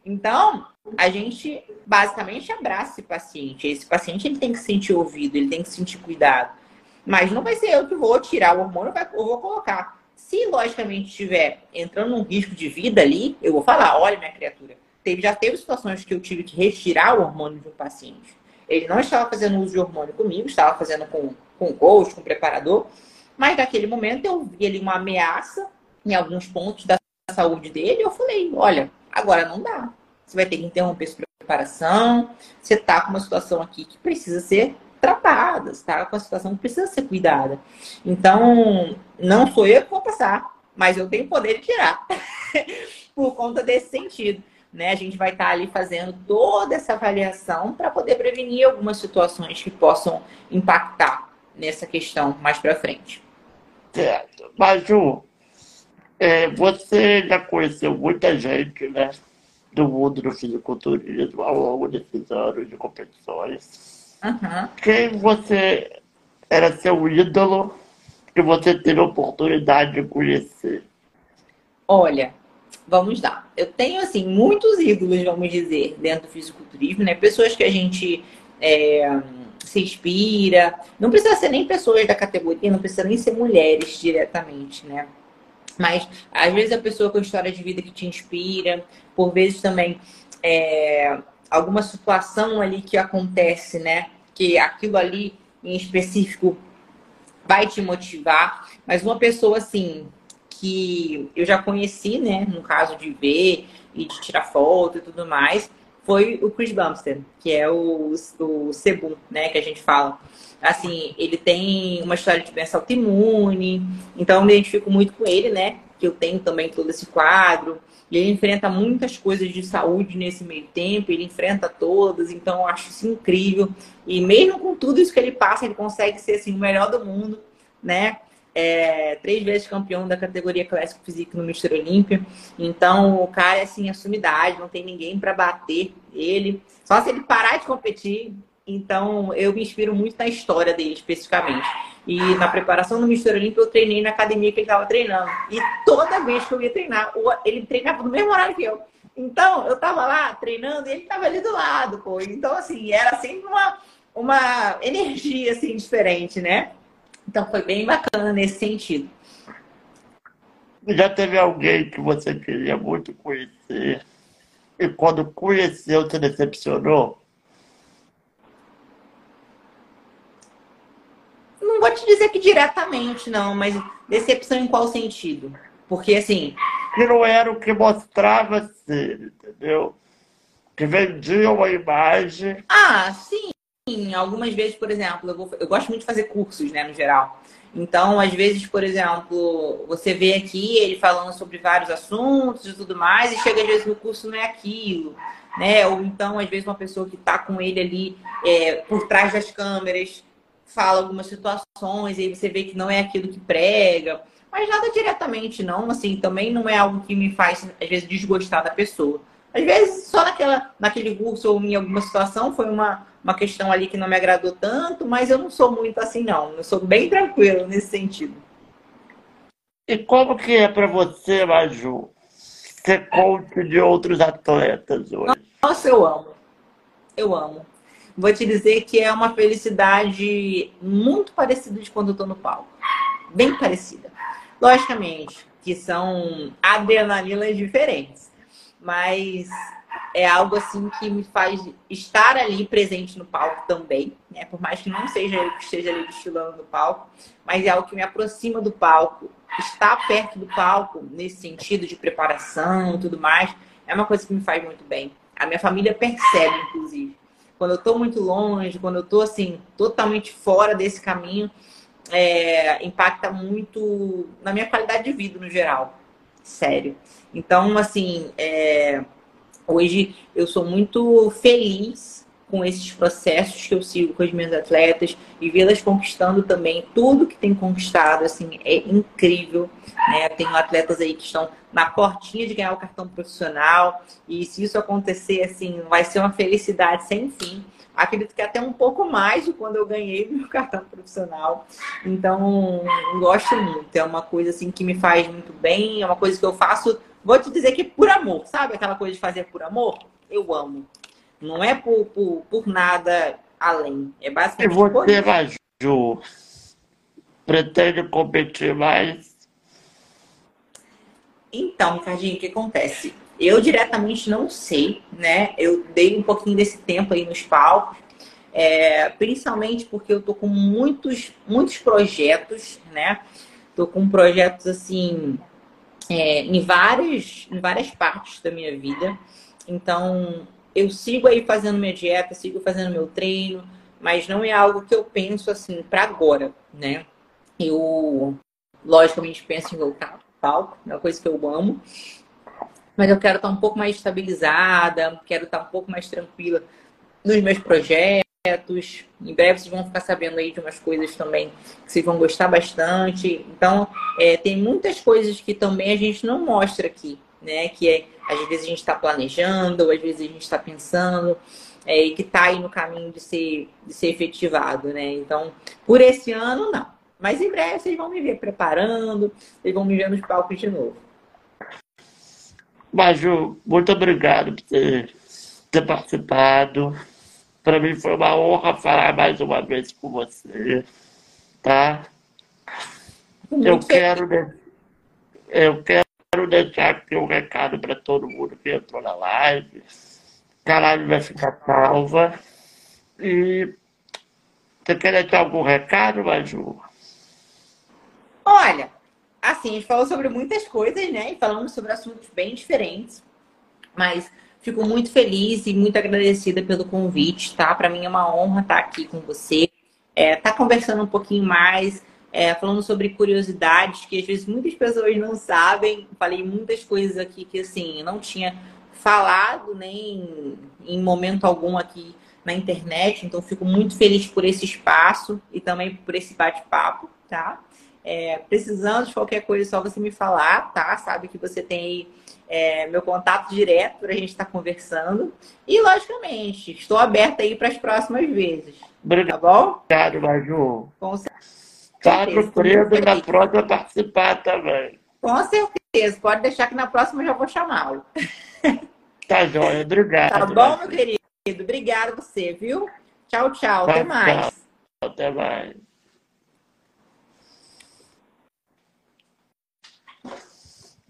Então, a gente basicamente abraça esse paciente. Esse paciente ele tem que se sentir ouvido, ele tem que se sentir cuidado. Mas não vai ser eu que vou tirar o hormônio, eu vou colocar. Se, logicamente, estiver entrando num risco de vida ali, eu vou falar: olha, minha criatura, teve, já teve situações que eu tive que retirar o hormônio de um paciente. Ele não estava fazendo uso de hormônio comigo, estava fazendo com, com coach, com preparador, mas naquele momento eu vi ali uma ameaça em alguns pontos da saúde dele. Eu falei: olha, agora não dá você vai ter que interromper sua preparação. Você está com uma situação aqui que precisa ser tratada, está com uma situação que precisa ser cuidada. Então, não sou eu que vou passar, mas eu tenho poder de tirar, por conta desse sentido. Né? A gente vai estar tá ali fazendo toda essa avaliação para poder prevenir algumas situações que possam impactar nessa questão mais para frente. Certo. Maju, é, você já conheceu muita gente, né? do mundo do fisiculturismo ao longo desses anos de competições. Uhum. Quem você era seu ídolo que você teve a oportunidade de conhecer? Olha, Vamos lá. Eu tenho, assim, muitos ídolos, vamos dizer, dentro do fisiculturismo, né? Pessoas que a gente é, se inspira. Não precisa ser nem pessoas da categoria, não precisa nem ser mulheres diretamente, né? Mas, às vezes, a pessoa com história de vida que te inspira, por vezes também é, alguma situação ali que acontece, né? Que aquilo ali em específico vai te motivar. Mas uma pessoa assim que eu já conheci, né? No caso de ver e de tirar foto e tudo mais, foi o Chris Bumster, que é o, o Cebu, né? Que a gente fala. Assim, ele tem uma história de doença autoimune, então eu me identifico muito com ele, né? Que eu tenho também todo esse quadro. E ele enfrenta muitas coisas de saúde nesse meio tempo, ele enfrenta todas, então eu acho isso incrível. E mesmo com tudo isso que ele passa, ele consegue ser assim, o melhor do mundo, né? É, três vezes campeão da categoria Classic Physique no Mister Olímpia. Então, o cara é assim, a sumidade, não tem ninguém para bater ele. Só se ele parar de competir. Então, eu me inspiro muito na história dele, especificamente. E na preparação do Mister Olímpia, eu treinei na academia que ele estava treinando. E toda vez que eu ia treinar, ele treinava no mesmo horário que eu. Então, eu estava lá treinando e ele estava ali do lado, pô. Então, assim, era sempre uma, uma energia, assim, diferente, né? Então, foi bem bacana nesse sentido. Já teve alguém que você queria muito conhecer e quando conheceu, se decepcionou? Vou te dizer que diretamente, não, mas decepção em qual sentido? Porque, assim... Que não era o que mostrava ser, entendeu? Que vendia uma imagem... Ah, sim. Algumas vezes, por exemplo, eu, vou, eu gosto muito de fazer cursos, né, no geral. Então, às vezes, por exemplo, você vê aqui ele falando sobre vários assuntos e tudo mais, e chega às vezes no curso não é aquilo, né? Ou então, às vezes, uma pessoa que está com ele ali é, por trás das câmeras fala algumas situações, e aí você vê que não é aquilo que prega. Mas nada diretamente, não. Assim, também não é algo que me faz, às vezes, desgostar da pessoa. Às vezes, só naquela, naquele curso ou em alguma situação foi uma, uma questão ali que não me agradou tanto, mas eu não sou muito assim, não. Eu sou bem tranquilo nesse sentido. E como que é para você, Maju, ser coach de outros atletas hoje? Nossa, eu amo. Eu amo. Vou te dizer que é uma felicidade muito parecida de quando eu tô no palco. Bem parecida. Logicamente, que são adrenalinas diferentes mas é algo assim que me faz estar ali presente no palco também, né? Por mais que não seja eu que esteja ali desfilando no palco, mas é algo que me aproxima do palco. Estar perto do palco, nesse sentido de preparação tudo mais, é uma coisa que me faz muito bem. A minha família percebe, inclusive. Quando eu estou muito longe, quando eu estou assim, totalmente fora desse caminho, é, impacta muito na minha qualidade de vida no geral. Sério. Então, assim, é... hoje eu sou muito feliz com esses processos que eu sigo com as minhas atletas e vê-las conquistando também tudo que tem conquistado, assim, é incrível. Né? Tenho atletas aí que estão na portinha de ganhar o cartão profissional e se isso acontecer, assim, vai ser uma felicidade sem fim. Acredito que até um pouco mais de quando eu ganhei meu cartão profissional. Então, gosto muito. É uma coisa assim que me faz muito bem, é uma coisa que eu faço Vou te dizer que por amor, sabe aquela coisa de fazer por amor? Eu amo. Não é por, por, por nada além. É basicamente. E você, Maju, pretende competir mais? Então, Ricardinho, o que acontece? Eu diretamente não sei, né? Eu dei um pouquinho desse tempo aí nos palcos, é, principalmente porque eu tô com muitos, muitos projetos, né? Tô com projetos assim é, em, várias, em várias partes da minha vida. Então, eu sigo aí fazendo minha dieta, sigo fazendo meu treino, mas não é algo que eu penso assim para agora, né? Eu, logicamente, penso em voltar palco, é uma coisa que eu amo, mas eu quero estar um pouco mais estabilizada, quero estar um pouco mais tranquila nos meus projetos projetos. Em breve vocês vão ficar sabendo aí de umas coisas também que vocês vão gostar bastante. Então, é, tem muitas coisas que também a gente não mostra aqui, né? Que é, às vezes a gente está planejando, ou às vezes a gente está pensando, é, e que está aí no caminho de ser, de ser efetivado, né? Então, por esse ano, não. Mas em breve vocês vão me ver preparando, vocês vão me ver nos palcos de novo. Maju, muito obrigado por ter, ter participado. Para mim foi uma honra falar mais uma vez com você, tá? Fico Eu muito feliz. quero, eu quero deixar aqui um recado para todo mundo que entrou na live. Caralho vai ficar calva. E você quer deixar algum recado, Maju? Olha, assim, a gente falou sobre muitas coisas, né? E falamos sobre assuntos bem diferentes. Mas fico muito feliz e muito agradecida pelo convite, tá? Para mim é uma honra estar aqui com você. É, tá conversando um pouquinho mais, é, falando sobre curiosidades que às vezes muitas pessoas não sabem. Falei muitas coisas aqui que, assim, não tinha falado nem em momento algum aqui na internet. Então, fico muito feliz por esse espaço e também por esse bate-papo, tá? É, precisando de qualquer coisa, é só você me falar, tá? Sabe que você tem aí é, meu contato direto para a gente estar conversando. E, logicamente, estou aberta aí para as próximas vezes, Obrigado, tá bom? Maju. Com certeza. Tá surpresa muito na próxima participar também. Com certeza. Pode deixar que na próxima eu já vou chamá-lo. Tá joia, obrigado. Tá bom, meu querido? Obrigada a você, viu? Tchau, tchau. Até mais. tchau. Até mais.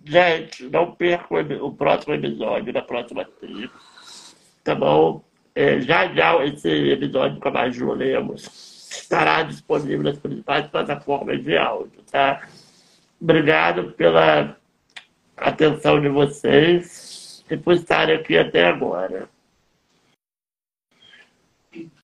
Gente, não perca o próximo episódio da próxima terça. Tá bom? É, já já esse episódio com a Maju Lemos estará disponível nas principais plataformas de áudio, tá? Obrigado pela atenção de vocês e por estarem aqui até agora.